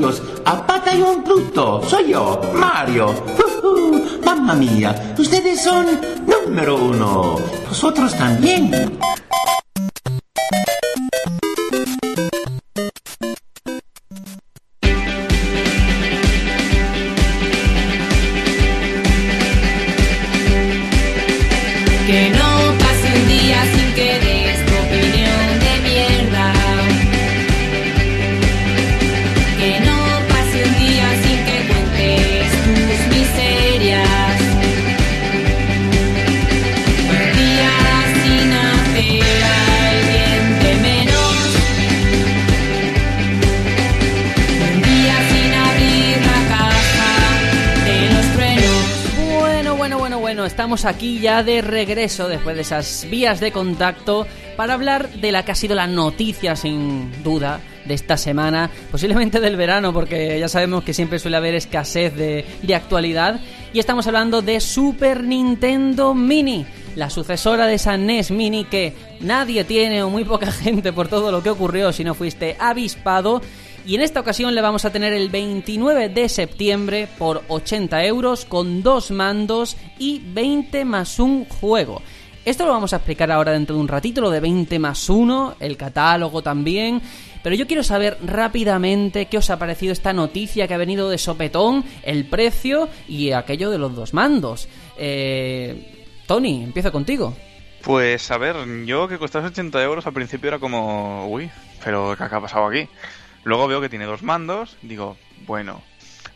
arroba elbatallonpluto.com. Hola super amigos, a Batallón Pluto, soy yo, Mario. Ujú, Mamma mía, ustedes son número uno. Vosotros también. Ya de regreso después de esas vías de contacto para hablar de la que ha sido la noticia sin duda de esta semana, posiblemente del verano, porque ya sabemos que siempre suele haber escasez de, de actualidad, y estamos hablando de Super Nintendo Mini, la sucesora de esa NES Mini que nadie tiene o muy poca gente por todo lo que ocurrió si no fuiste avispado. Y en esta ocasión le vamos a tener el 29 de septiembre por 80 euros con dos mandos y 20 más un juego. Esto lo vamos a explicar ahora dentro de un ratito, lo de 20 más 1, el catálogo también. Pero yo quiero saber rápidamente qué os ha parecido esta noticia que ha venido de sopetón, el precio y aquello de los dos mandos. Eh, Tony, empiezo contigo. Pues a ver, yo que costase 80 euros al principio era como, uy, pero ¿qué ha pasado aquí? Luego veo que tiene dos mandos, digo, bueno,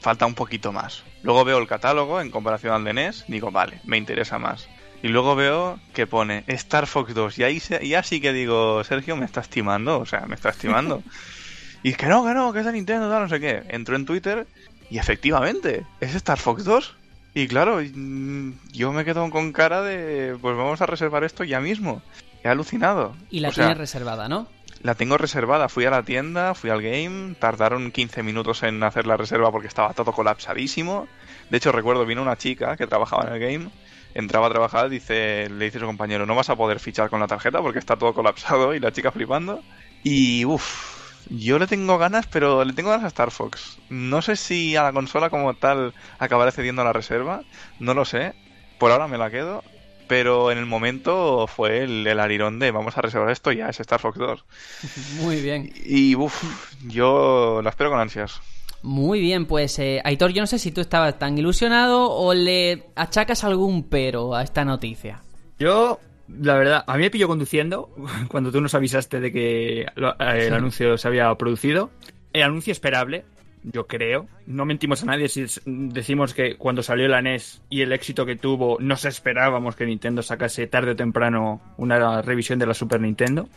falta un poquito más. Luego veo el catálogo en comparación al de NES, digo, vale, me interesa más. Y luego veo que pone Star Fox 2 y ahí se- y así que digo, Sergio, me está estimando, o sea, me está estimando. y que no, que no, que es de Nintendo, tal, no sé qué. Entro en Twitter y efectivamente, es Star Fox 2. Y claro, mm, yo me quedo con cara de, pues vamos a reservar esto ya mismo. He alucinado. Y la O sea, tienes reservada, ¿no? La tengo reservada. Fui a la tienda, fui al game, tardaron 15 minutos en hacer la reserva porque estaba todo colapsadísimo. De hecho, recuerdo, vino una chica que trabajaba en el game, entraba a trabajar, dice, le dice a su compañero, no vas a poder fichar con la tarjeta porque está todo colapsado y la chica flipando. Y uff, yo le tengo ganas, pero le tengo ganas a Star Fox. No sé si a la consola como tal acabaré cediendo a la reserva, no lo sé. Por ahora me la quedo. Pero en el momento fue el, el arirón de vamos a reservar esto ya, es Star Fox 2. Muy bien. Y uff, yo la espero con ansias. Muy bien, pues eh, Aitor, yo no sé si tú estabas tan ilusionado o le achacas algún pero a esta noticia. Yo, la verdad, a mí me pilló conduciendo cuando tú nos avisaste de que lo- eh, el anuncio se había producido. El anuncio esperable, yo creo. No mentimos a nadie si decimos que cuando salió la NES y el éxito que tuvo, nos esperábamos que Nintendo sacase tarde o temprano una revisión de la Super Nintendo.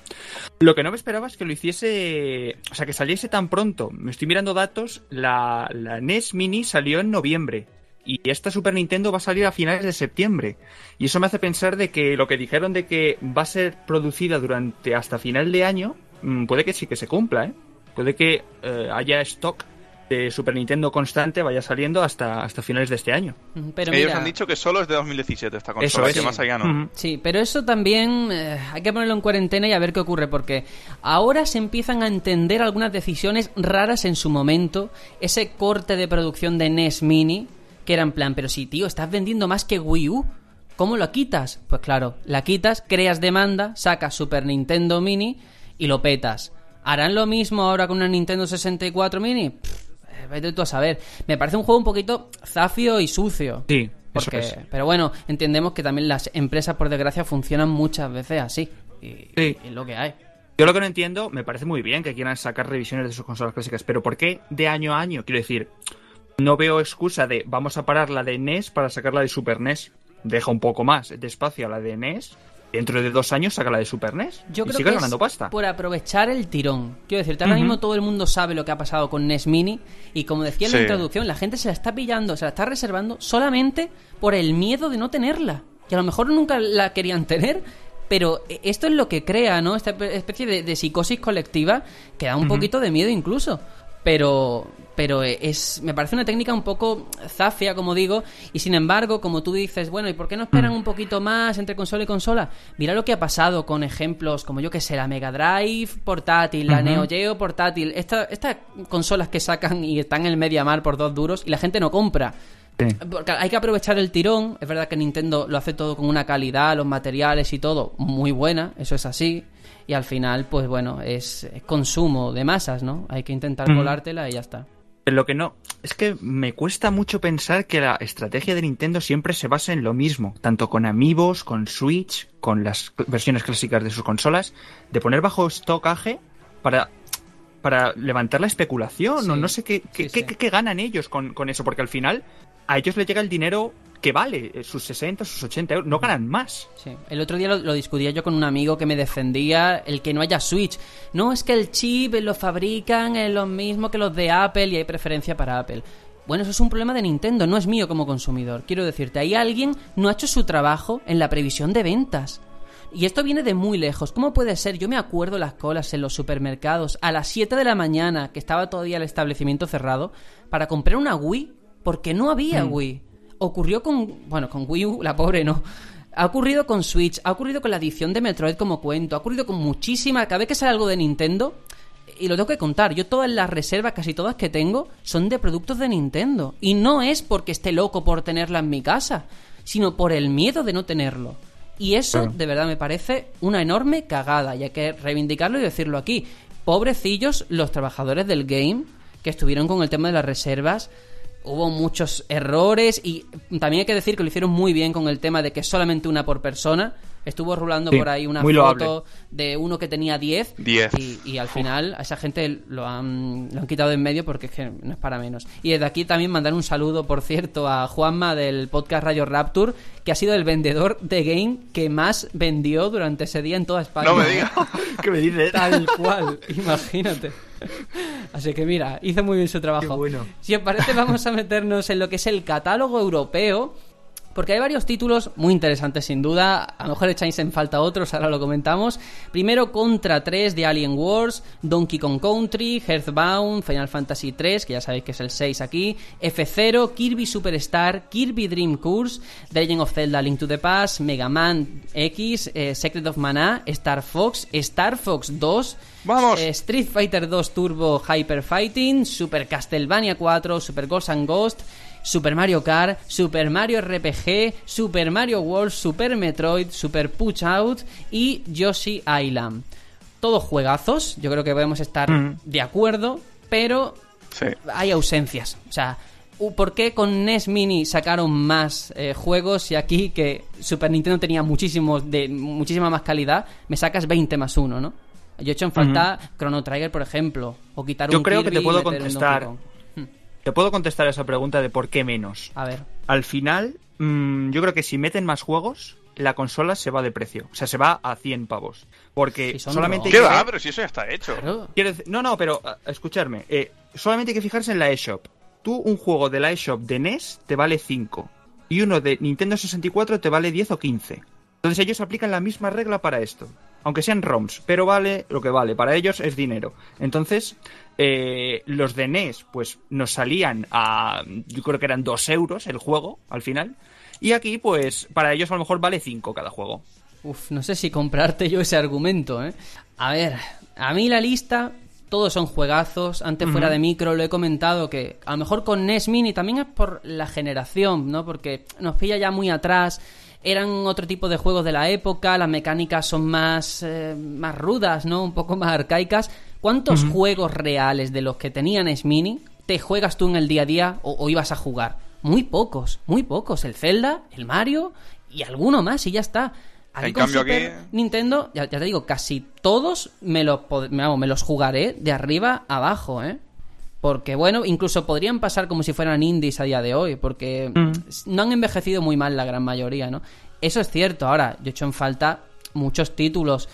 Lo que no me esperaba es que lo hiciese, o sea, que saliese tan pronto. Me estoy mirando datos, la, la NES Mini salió en noviembre. Y esta Super Nintendo va a salir a finales de septiembre. Y eso me hace pensar de que lo que dijeron de que va a ser producida durante hasta final de año, mm, puede que sí que se cumpla, ¿eh? Puede que eh, haya stock de Super Nintendo constante, vaya saliendo hasta, hasta finales de este año. Mm, Pero Ellos mira, han dicho que solo es de 2017 esta Eso consola, es. que más allá no. Sí, pero eso también eh, hay que ponerlo en cuarentena y a ver qué ocurre, porque ahora se empiezan a entender algunas decisiones raras en su momento. Ese corte de producción de NES Mini, que era en plan, pero si tío, estás vendiendo más que Wii U, ¿cómo lo quitas? Pues claro, la quitas, creas demanda, sacas Super Nintendo Mini y lo petas. ¿Harán lo mismo ahora con una Nintendo 64 mini? Pff, vete tú a saber. Me parece un juego un poquito zafio y sucio. Sí, eso Porque, es. pero bueno, entendemos que también las empresas, por desgracia, funcionan muchas veces así. Y, Sí. y es lo que hay. Yo lo que no entiendo, me parece muy bien que quieran sacar revisiones de sus consolas clásicas, pero ¿por qué de año a año? Quiero decir, no veo excusa de vamos a parar la de NES para sacar la de Super NES. Deja un poco más de espacio a la de NES. Dentro de dos años saca la de Super NES. Yo y creo sigas que ganando es pasta. por aprovechar el tirón. Quiero decirte, ahora mismo todo el mundo sabe lo que ha pasado con NES Mini y como decía en la introducción, la gente se la está pillando, se la está reservando solamente por el miedo de no tenerla. Y a lo mejor nunca la querían tener, pero esto es lo que crea, ¿no? Esta especie de, de psicosis colectiva que da un poquito de miedo incluso. Pero pero es me parece una técnica un poco zafia, como digo, y sin embargo, como tú dices, bueno, ¿y por qué no esperan un poquito más entre consola y consola? Mira lo que ha pasado con ejemplos como yo que sé, la Mega Drive portátil, la Neo Geo portátil, esta- estas consolas que sacan y están en el Mediamar por dos duros y la gente no compra. Sí. Porque hay que aprovechar el tirón. Es verdad que Nintendo lo hace todo con una calidad, los materiales y todo muy buena, eso es así. Y al final, pues bueno, es, es consumo de masas, ¿no? Hay que intentar colártela y ya está. Lo que no, es que me cuesta mucho pensar que la estrategia de Nintendo siempre se basa en lo mismo, tanto con Amiibos, con Switch, con las versiones clásicas de sus consolas, de poner bajo stockaje para, para levantar la especulación, Sí, o no sé qué, qué, sí, qué- sí. qué- qué ganan ellos con, con eso, porque al final a ellos les llega el dinero que vale, eh, sus 60, sus 80 euros, no ganan más. Sí. El otro día lo, lo discutía yo con un amigo que me defendía el que no haya Switch. No, es que el chip lo fabrican en lo mismo que los de Apple y hay preferencia para Apple. Bueno, eso es un problema de Nintendo, no es mío como consumidor. Quiero decirte, ahí alguien no ha hecho su trabajo en la previsión de ventas. Y esto viene de muy lejos. ¿Cómo puede ser? Yo me acuerdo las colas en los supermercados a las 7 de la mañana, que estaba todavía el establecimiento cerrado, para comprar una Wii, porque no había Wii. Ocurrió con, bueno, con Wii U, la pobre no. Ha ocurrido con Switch, ha ocurrido con la edición de Metroid como cuento, ha ocurrido con muchísima. Cada vez que sale algo de Nintendo, y lo tengo que contar, yo todas las reservas, casi todas que tengo, son de productos de Nintendo. Y no es porque esté loco por tenerla en mi casa, sino por el miedo de no tenerlo. Y eso, de verdad, me parece una enorme cagada, y hay que reivindicarlo y decirlo aquí. Pobrecillos los trabajadores del game que estuvieron con el tema de las reservas. Hubo muchos errores y también hay que decir que lo hicieron muy bien con el tema de que solamente una por persona. Estuvo rulando Sí, por ahí una foto loable. de uno que tenía 10 10. y, y al final a esa gente lo han, lo han quitado de en medio porque es que no es para menos. Y desde aquí también mandar un saludo, por cierto, a Juanma del podcast Radio Rapture, que ha sido el vendedor de game que más vendió durante ese día en toda España. No me digas. ¿Qué me dices? Tal cual, imagínate. Así que mira, hizo muy bien su trabajo. Bueno. Si os parece, vamos a meternos en lo que es el catálogo europeo. Porque hay varios títulos muy interesantes sin duda. A lo mejor echáis en falta otros, ahora lo comentamos. Primero Contra 3 de Alien Wars, Donkey Kong Country, Earthbound, Final Fantasy 3, que ya sabéis que es el 6 aquí, F0, Kirby Superstar, Kirby Dream Course, The Legend of Zelda Link to the Past, Mega Man X, eh, Secret of Mana, Star Fox, Star Fox 2, ¡Vamos! eh, Street Fighter 2 Turbo Hyper Fighting, Super Castlevania 4, Super Ghosts and Ghost, Super Mario Kart, Super Mario RPG, Super Mario World, Super Metroid, Super Punch Out y Yoshi Island. Todos juegazos, yo creo que podemos estar Mm. de acuerdo, pero Sí. hay ausencias. O sea, ¿por qué con NES Mini sacaron más eh, juegos y aquí que Super Nintendo tenía muchísimos de muchísima más calidad, me sacas 20 más 1, ¿no? Yo he hecho en falta Chrono Trigger, por ejemplo, o quitar Yo un creo que te puedo contestar. Te puedo contestar esa pregunta de por qué menos. A ver. Al final, mm, yo creo que si meten más juegos, la consola se va de precio. O sea, se va a 100 pavos. Porque Si solamente... hay ¿Qué que va? Pero si eso ya está hecho. Claro. Quiero decir- no, no, pero a- escucharme. eh, solamente hay que fijarse en la eShop. Tú, un juego de la eShop de NES te vale 5. Y uno de Nintendo 64 te vale 10 o 15. Entonces ellos aplican la misma regla para esto. Aunque sean ROMs, pero vale lo que vale. Para ellos es dinero. Entonces, eh, los de NES, pues nos salían a. Yo creo que eran 2 euros el juego al final. Y aquí, pues, para ellos a lo mejor vale 5 cada juego. Uf, no sé si comprarte yo ese argumento, ¿eh? A ver, a mí la lista, todos son juegazos. Antes fuera de micro lo he comentado que a lo mejor con NES Mini también es por la generación, ¿no? Porque nos pilla ya muy atrás. Eran otro tipo de juegos de la época, las mecánicas son más, eh, más rudas, ¿no? Un poco más arcaicas. ¿Cuántos juegos reales de los que tenían es Mini te juegas tú en el día a día o, o ibas a jugar? Muy pocos, muy pocos. El Zelda, el Mario y alguno más y ya está. Aquí En con cambio Super aquí- Nintendo, ya, ya te digo, casi todos me los, me, vamos, me los jugaré de arriba a abajo, ¿eh? Porque, bueno, incluso podrían pasar como si fueran indies a día de hoy, porque no han envejecido muy mal la gran mayoría, ¿no? Eso es cierto. Ahora, yo he hecho en falta muchos títulos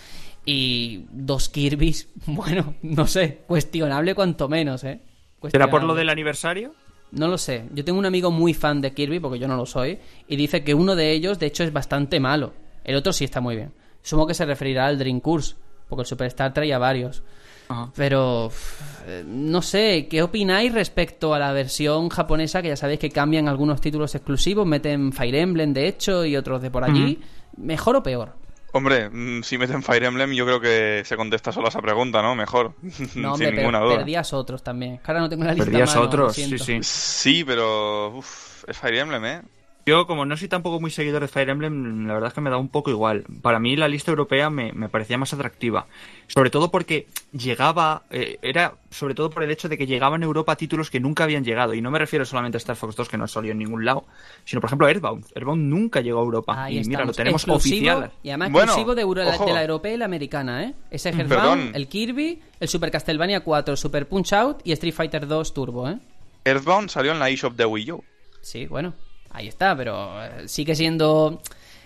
y dos Kirby's, bueno, no sé, cuestionable cuanto menos, ¿eh? ¿Será por lo del aniversario? No lo sé. Yo tengo un amigo muy fan de Kirby, porque yo no lo soy, y dice que uno de ellos, de hecho, es bastante malo. El otro sí está muy bien. Supongo que se referirá al Dream Course, porque el Superstar traía varios. Ajá. Pero eh, no sé, ¿qué opináis respecto a la versión japonesa? Que ya sabéis que cambian algunos títulos exclusivos, meten Fire Emblem de hecho y otros de por allí. ¿Mejor o peor? Hombre, mm, si meten Fire Emblem, yo creo que se contesta solo a esa pregunta, ¿no? Mejor. No, Sin hombre, ninguna duda. perdías otros también. Que ahora no tengo la lista Perdías mano, otros, sí, sí. Sí, pero. Uf, es Fire Emblem, ¿eh? Yo, como no soy tampoco muy seguidor de Fire Emblem, la verdad es que me da un poco igual. Para mí la lista europea me, me parecía más atractiva. Sobre todo porque llegaba, eh, era sobre todo por el hecho de que llegaban a Europa títulos que nunca habían llegado. Y no me refiero solamente a Star Fox 2, que no salió en ningún lado, sino por ejemplo Earthbound. Earthbound nunca llegó a Europa. Ahí y mira, lo tenemos Exclusivo, oficial. Y además Bueno, exclusivo de, Euro- de la europea y la americana, ¿eh? Ese Earthbound, Perdón. el Kirby, el Super Castlevania 4, Super Punch Out y Street Fighter 2 Turbo, ¿eh? Earthbound salió en la eShop de Wii U. Sí, bueno, ahí está, pero eh, sigue siendo...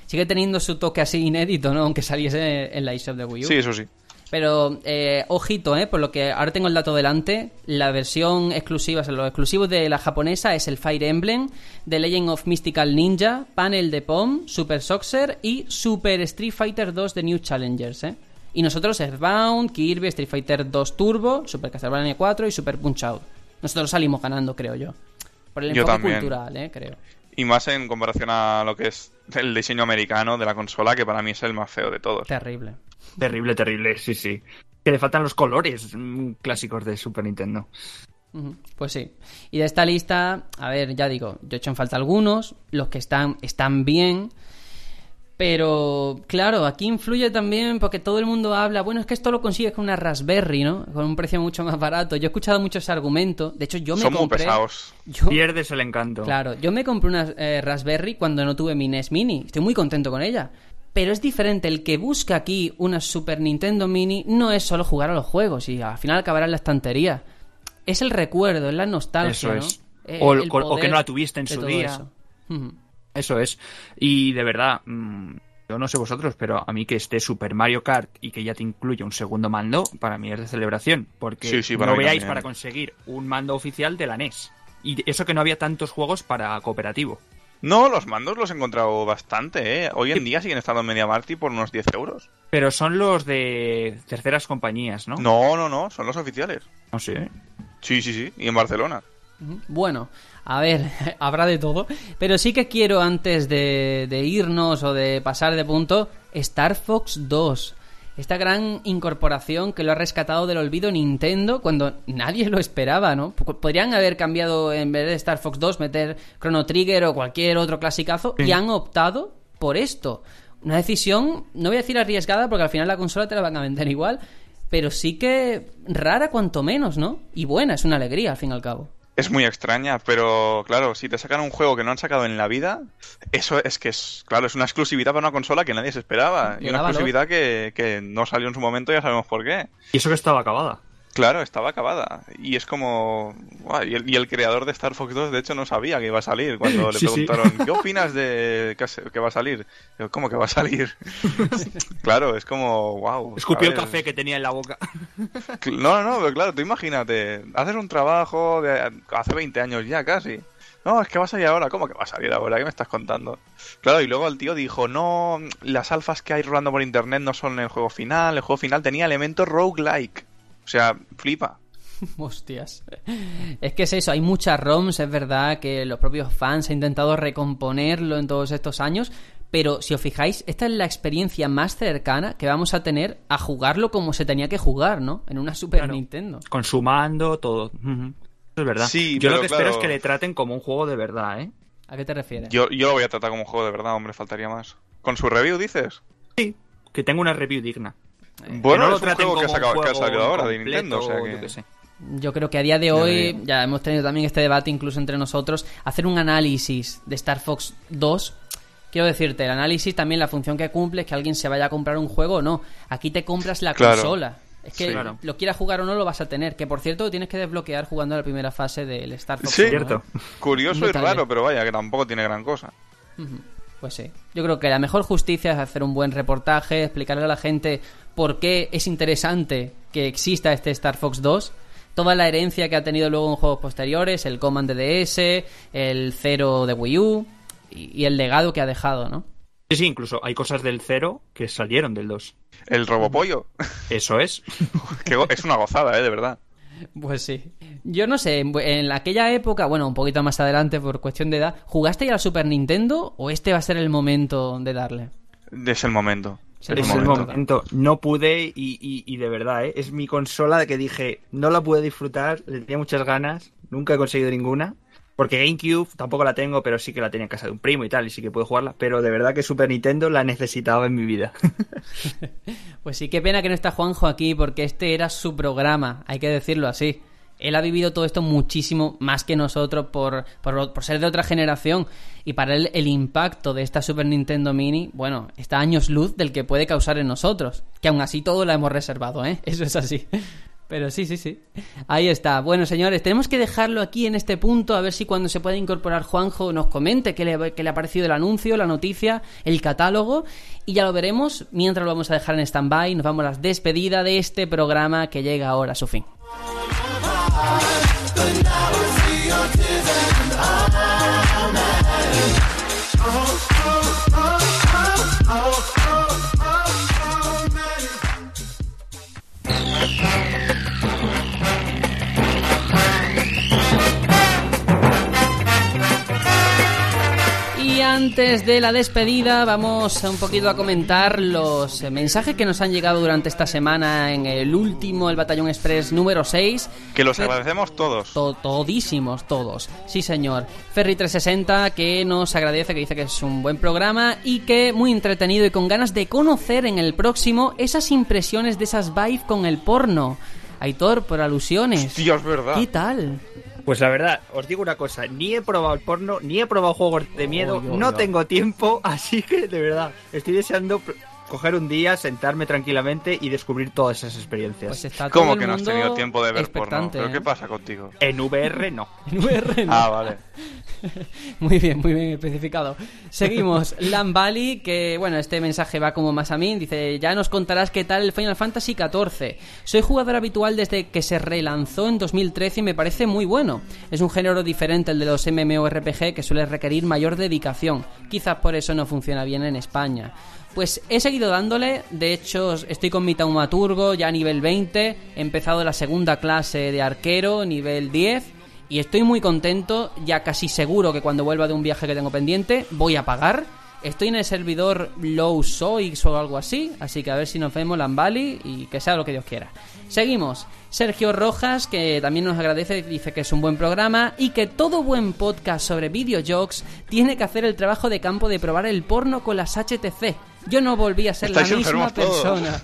Sigue teniendo su toque así inédito, ¿no? Aunque saliese en la eShop de Wii U. Sí, eso sí. Pero, eh, ojito, ¿eh? Por lo que ahora tengo el dato delante, la versión exclusiva, o sea, los exclusivos de la japonesa es el Fire Emblem, The Legend of Mystical Ninja, Panel de POM, Super Soxer y Super Street Fighter 2 de New Challengers, ¿eh? Y nosotros Earthbound, Kirby, Street Fighter 2 Turbo, Super Castlevania 4 y Super Punch Out. Nosotros salimos ganando, creo yo. Por el enfoque cultural, ¿eh? Creo. Y más en comparación a lo que es el diseño americano de la consola, que para mí es el más feo de todos. Terrible. Terrible, terrible, sí, sí. Que le faltan los colores mm, clásicos de Super Nintendo. Pues sí. Y de esta lista, a ver, ya digo, yo he hecho en falta algunos, los que están, están bien. Pero, claro, aquí influye también porque todo el mundo habla, bueno, es que esto lo consigues con una Raspberry, ¿no? Con un precio mucho más barato. Yo he escuchado mucho ese argumento. De hecho, yo me Son muy compré... pesados. Yo, Pierdes el encanto. Claro, yo me compré una eh, Raspberry cuando no tuve mi NES Mini. Estoy muy contento con ella. Pero es diferente. El que busca aquí una Super Nintendo Mini no es solo jugar a los juegos y al final acabará en la estantería. Es el recuerdo, es la nostalgia, Eso ¿no? es. Eh, O- el o- o que no la tuviste en su día. eso. Eso es. Y de verdad, mm, yo no sé vosotros, pero a mí que esté Super Mario Kart y que ya te incluya un segundo mando, para mí es de celebración. Porque Sí, sí, para no veáis también. para conseguir un mando oficial de la NES. Y eso que no había tantos juegos para cooperativo. No, los mandos los he encontrado bastante, ¿eh? Hoy en día siguen estando en MediaMarkt por unos 10 euros. Pero son los de terceras compañías, ¿no? No, no, no, son los oficiales. No sé. Sí, sí, sí, y en Barcelona. Bueno, a ver, habrá de todo. Pero sí que quiero, antes de, de irnos o de pasar de punto, Star Fox 2. Esta gran incorporación que lo ha rescatado del olvido Nintendo cuando nadie lo esperaba, ¿no? Podrían haber cambiado, en vez de Star Fox 2, meter Chrono Trigger o cualquier otro clasicazo y han optado por esto. Una decisión, no voy a decir arriesgada porque al final la consola te la van a vender igual, pero sí que rara cuanto menos, ¿no? Y buena, es una alegría al fin y al cabo. Es muy extraña, pero claro, si te sacan un juego que no han sacado en la vida, eso es que es, claro, es una exclusividad para una consola que nadie se esperaba. Y una exclusividad que, que no salió en su momento, ya sabemos por qué. Y eso que estaba acabada. Claro, estaba acabada. Y es como... y, el, y el creador de Star Fox 2, de hecho, no sabía que iba a salir. Cuando le Sí, sí. preguntaron, ¿qué opinas de que, va a salir? Yo, ¿Cómo que va a salir? claro, es como... wow. Escupió el café que tenía en la boca. No, no, no, pero claro, tú imagínate, haces un trabajo de hace 20 años ya casi. No, es que va a salir ahora. ¿Cómo que va a salir ahora? ¿Qué me estás contando? Claro, y luego el tío dijo, no, las alfas que hay rolando por internet no son el juego final. El juego final tenía elementos roguelike. O sea, flipa. Hostias. Es que es eso, hay muchas ROMs, es verdad que los propios fans han intentado recomponerlo en todos estos años, pero si os fijáis, esta es la experiencia más cercana que vamos a tener a jugarlo como se tenía que jugar, ¿no? En una Super Claro. Nintendo. Con su mando, todo. Es verdad. Sí, Yo lo que espero es que le traten como un juego de verdad, ¿eh? ¿A qué te refieres? Yo, yo lo voy a tratar como un juego de verdad, hombre, faltaría más. ¿Con su review dices? Que tenga una review digna. Bueno, que no lo es un juego que, un que ha salido ahora de Nintendo, o sea que... yo qué sé. Yo creo que a día de hoy, ya hemos tenido también este debate incluso entre nosotros, hacer un análisis de Star Fox 2. Quiero decirte, el análisis también la función que cumple es que alguien se vaya a comprar un juego o no. Aquí te compras la Claro. consola. Es que Sí. Claro. lo quieras jugar o no lo vas a tener. Que por cierto tienes que desbloquear jugando la primera fase del Star Fox Sí. 1, ¿eh? Cierto. Curioso y raro, pero vaya, que tampoco tiene gran cosa. Ujú. Pues sí. Yo creo que la mejor justicia es hacer un buen reportaje, explicarle a la gente por qué es interesante que exista este Star Fox 2, toda la herencia que ha tenido luego en juegos posteriores, el Command DS, el Zero de Wii U y, y el legado que ha dejado, ¿no? Sí, sí, incluso hay cosas del 0 que salieron del 2. El Robopollo, Eso es. es una gozada, ¿eh? De verdad. Pues sí. Yo no sé, en, en aquella época, bueno, un poquito más adelante por cuestión de edad, ¿jugaste ya a la Super Nintendo o este va a ser el momento de darle? Es el momento. Es Es el el momento. momento. No pude y, y- y de verdad, ¿eh? es mi consola de que dije, no la pude disfrutar, le tenía muchas ganas, nunca he conseguido ninguna. Porque GameCube tampoco la tengo, pero sí que la tenía en casa de un primo y tal, y sí que puedo jugarla. Pero de verdad que Super Nintendo la necesitaba en mi vida. Pues sí, qué pena que no está Juanjo aquí porque este era su programa, hay que decirlo así. Él ha vivido todo esto muchísimo más que nosotros por, por, ser de otra generación. Y para él el impacto de esta Super Nintendo Mini, bueno, está años luz del que puede causar en nosotros. Que aún así todo lo hemos reservado, ¿eh? Eso es así. Pero sí, sí, sí. Ahí está. Bueno, señores, tenemos que dejarlo aquí en este punto, a ver si cuando se pueda incorporar Juanjo nos comente qué le, qué le ha parecido el anuncio, la noticia, el catálogo. Y ya lo veremos. Mientras lo vamos a dejar en stand-by, nos vamos a la despedida de este programa que llega ahora a su fin. Antes de la despedida vamos un poquito a comentar los mensajes que nos han llegado durante esta semana en el último, el Batallón Express número 6. Que los agradecemos todos. To- todísimos, todos. Sí, señor. Ferry360 que nos agradece, que dice que es un buen programa y que muy entretenido y con ganas de conocer en el próximo esas impresiones de esas vibes con el porno. Aitor, por alusiones. Dios, verdad. ¿Qué tal? Pues la verdad, os digo una cosa, ni he probado el porno, ni he probado juegos de miedo, no tengo tiempo, así que de verdad, estoy deseando coger un día, sentarme tranquilamente y descubrir todas esas experiencias. Pues está todo ¿Cómo el que no has mundo tenido tiempo de ver porno? ¿Pero ¿eh? qué pasa contigo? En VR no. En VR no. Ah, vale. Muy bien, muy bien especificado. Seguimos. Lambali, que bueno, este mensaje va como más a mí. Dice, ya nos contarás qué tal el Final Fantasy XIV. Soy jugador habitual desde que se relanzó en 2013 y me parece muy bueno. Es un género diferente al de los MMORPG que suele requerir mayor dedicación. Quizás por eso no funciona bien en España. Pues he seguido dándole, de hecho estoy con mi taumaturgo ya a nivel 20, he empezado la segunda clase de arquero, nivel 10, y estoy muy contento, ya casi seguro que cuando vuelva de un viaje que tengo pendiente voy a pagar. Estoy en el servidor Low Soix o algo así, así que a ver si nos vemos Lambali y que sea lo que Dios quiera. Seguimos. Sergio Rojas, que también nos agradece, dice que es un buen programa y que todo buen podcast sobre videojuegos tiene que hacer el trabajo de campo de probar el porno con las HTC. Yo no volví a ser la misma todos. persona.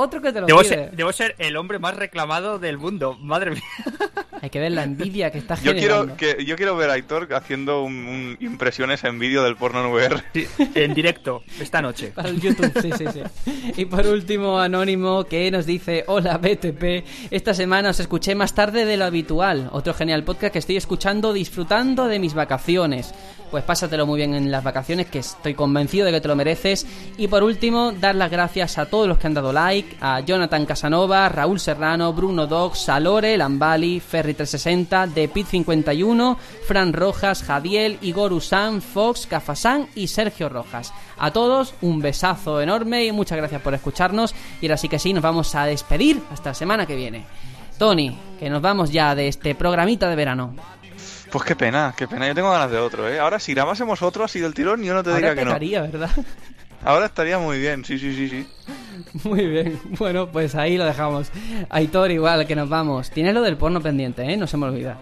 Otro que te lo Debo pide. ser, debo ser el hombre más reclamado del mundo, madre mía. Hay que ver la envidia que está Yo generando. quiero, que, yo quiero ver a Aitor haciendo un- un- impresiones en vídeo del porno en VR. Sí, en directo, esta noche. Para el YouTube, sí, sí, sí. Y por último, Anónimo, que nos dice, hola BTP, esta semana os escuché más tarde de lo habitual. Otro genial podcast que estoy escuchando disfrutando de mis vacaciones. Pues pásatelo muy bien en las vacaciones, que estoy convencido de que te lo mereces. Y por último, dar las gracias a todos los que han dado like, a Jonathan Casanova, Raúl Serrano, Bruno Dog, Salore, Lambali, Ferry360, The Pit 51, Fran Rojas, Jadiel, Igor Usán, Fox, Cafasán y Sergio Rojas. A todos, un besazo enorme y muchas gracias por escucharnos. Y ahora sí que sí, nos vamos a despedir hasta la semana que viene. Tony, que nos vamos ya de este programita de verano. Pues qué pena, qué pena. Yo tengo ganas de otro, ¿eh? Ahora, si grabásemos otro así del tirón, yo no te Ahora diría que no. ¿verdad? Ahora estaría muy bien, sí, sí, sí, sí. Muy bien, bueno, pues ahí lo dejamos. Aitor, igual que nos vamos. Tienes lo del porno pendiente, ¿eh? No se me olvida.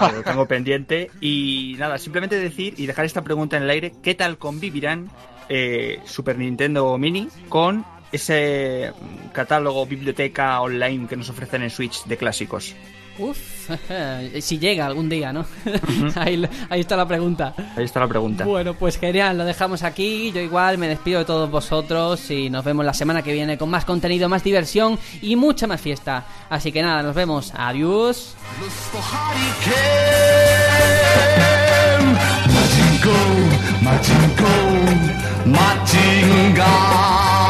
Vale, lo tengo pendiente. Y nada, simplemente decir y dejar esta pregunta en el aire: ¿qué tal convivirán eh, Super Nintendo Mini con ese catálogo, biblioteca online que nos ofrecen en Switch de clásicos? Uf, si llega algún día, ¿no? ahí, ahí está la pregunta. Ahí está la pregunta. Bueno, pues genial, lo dejamos aquí. Yo igual me despido de todos vosotros y nos vemos la semana que viene con más contenido, más diversión y mucha más fiesta. Así que nada, nos vemos. Adiós. Machinko, Machinko, Machinga.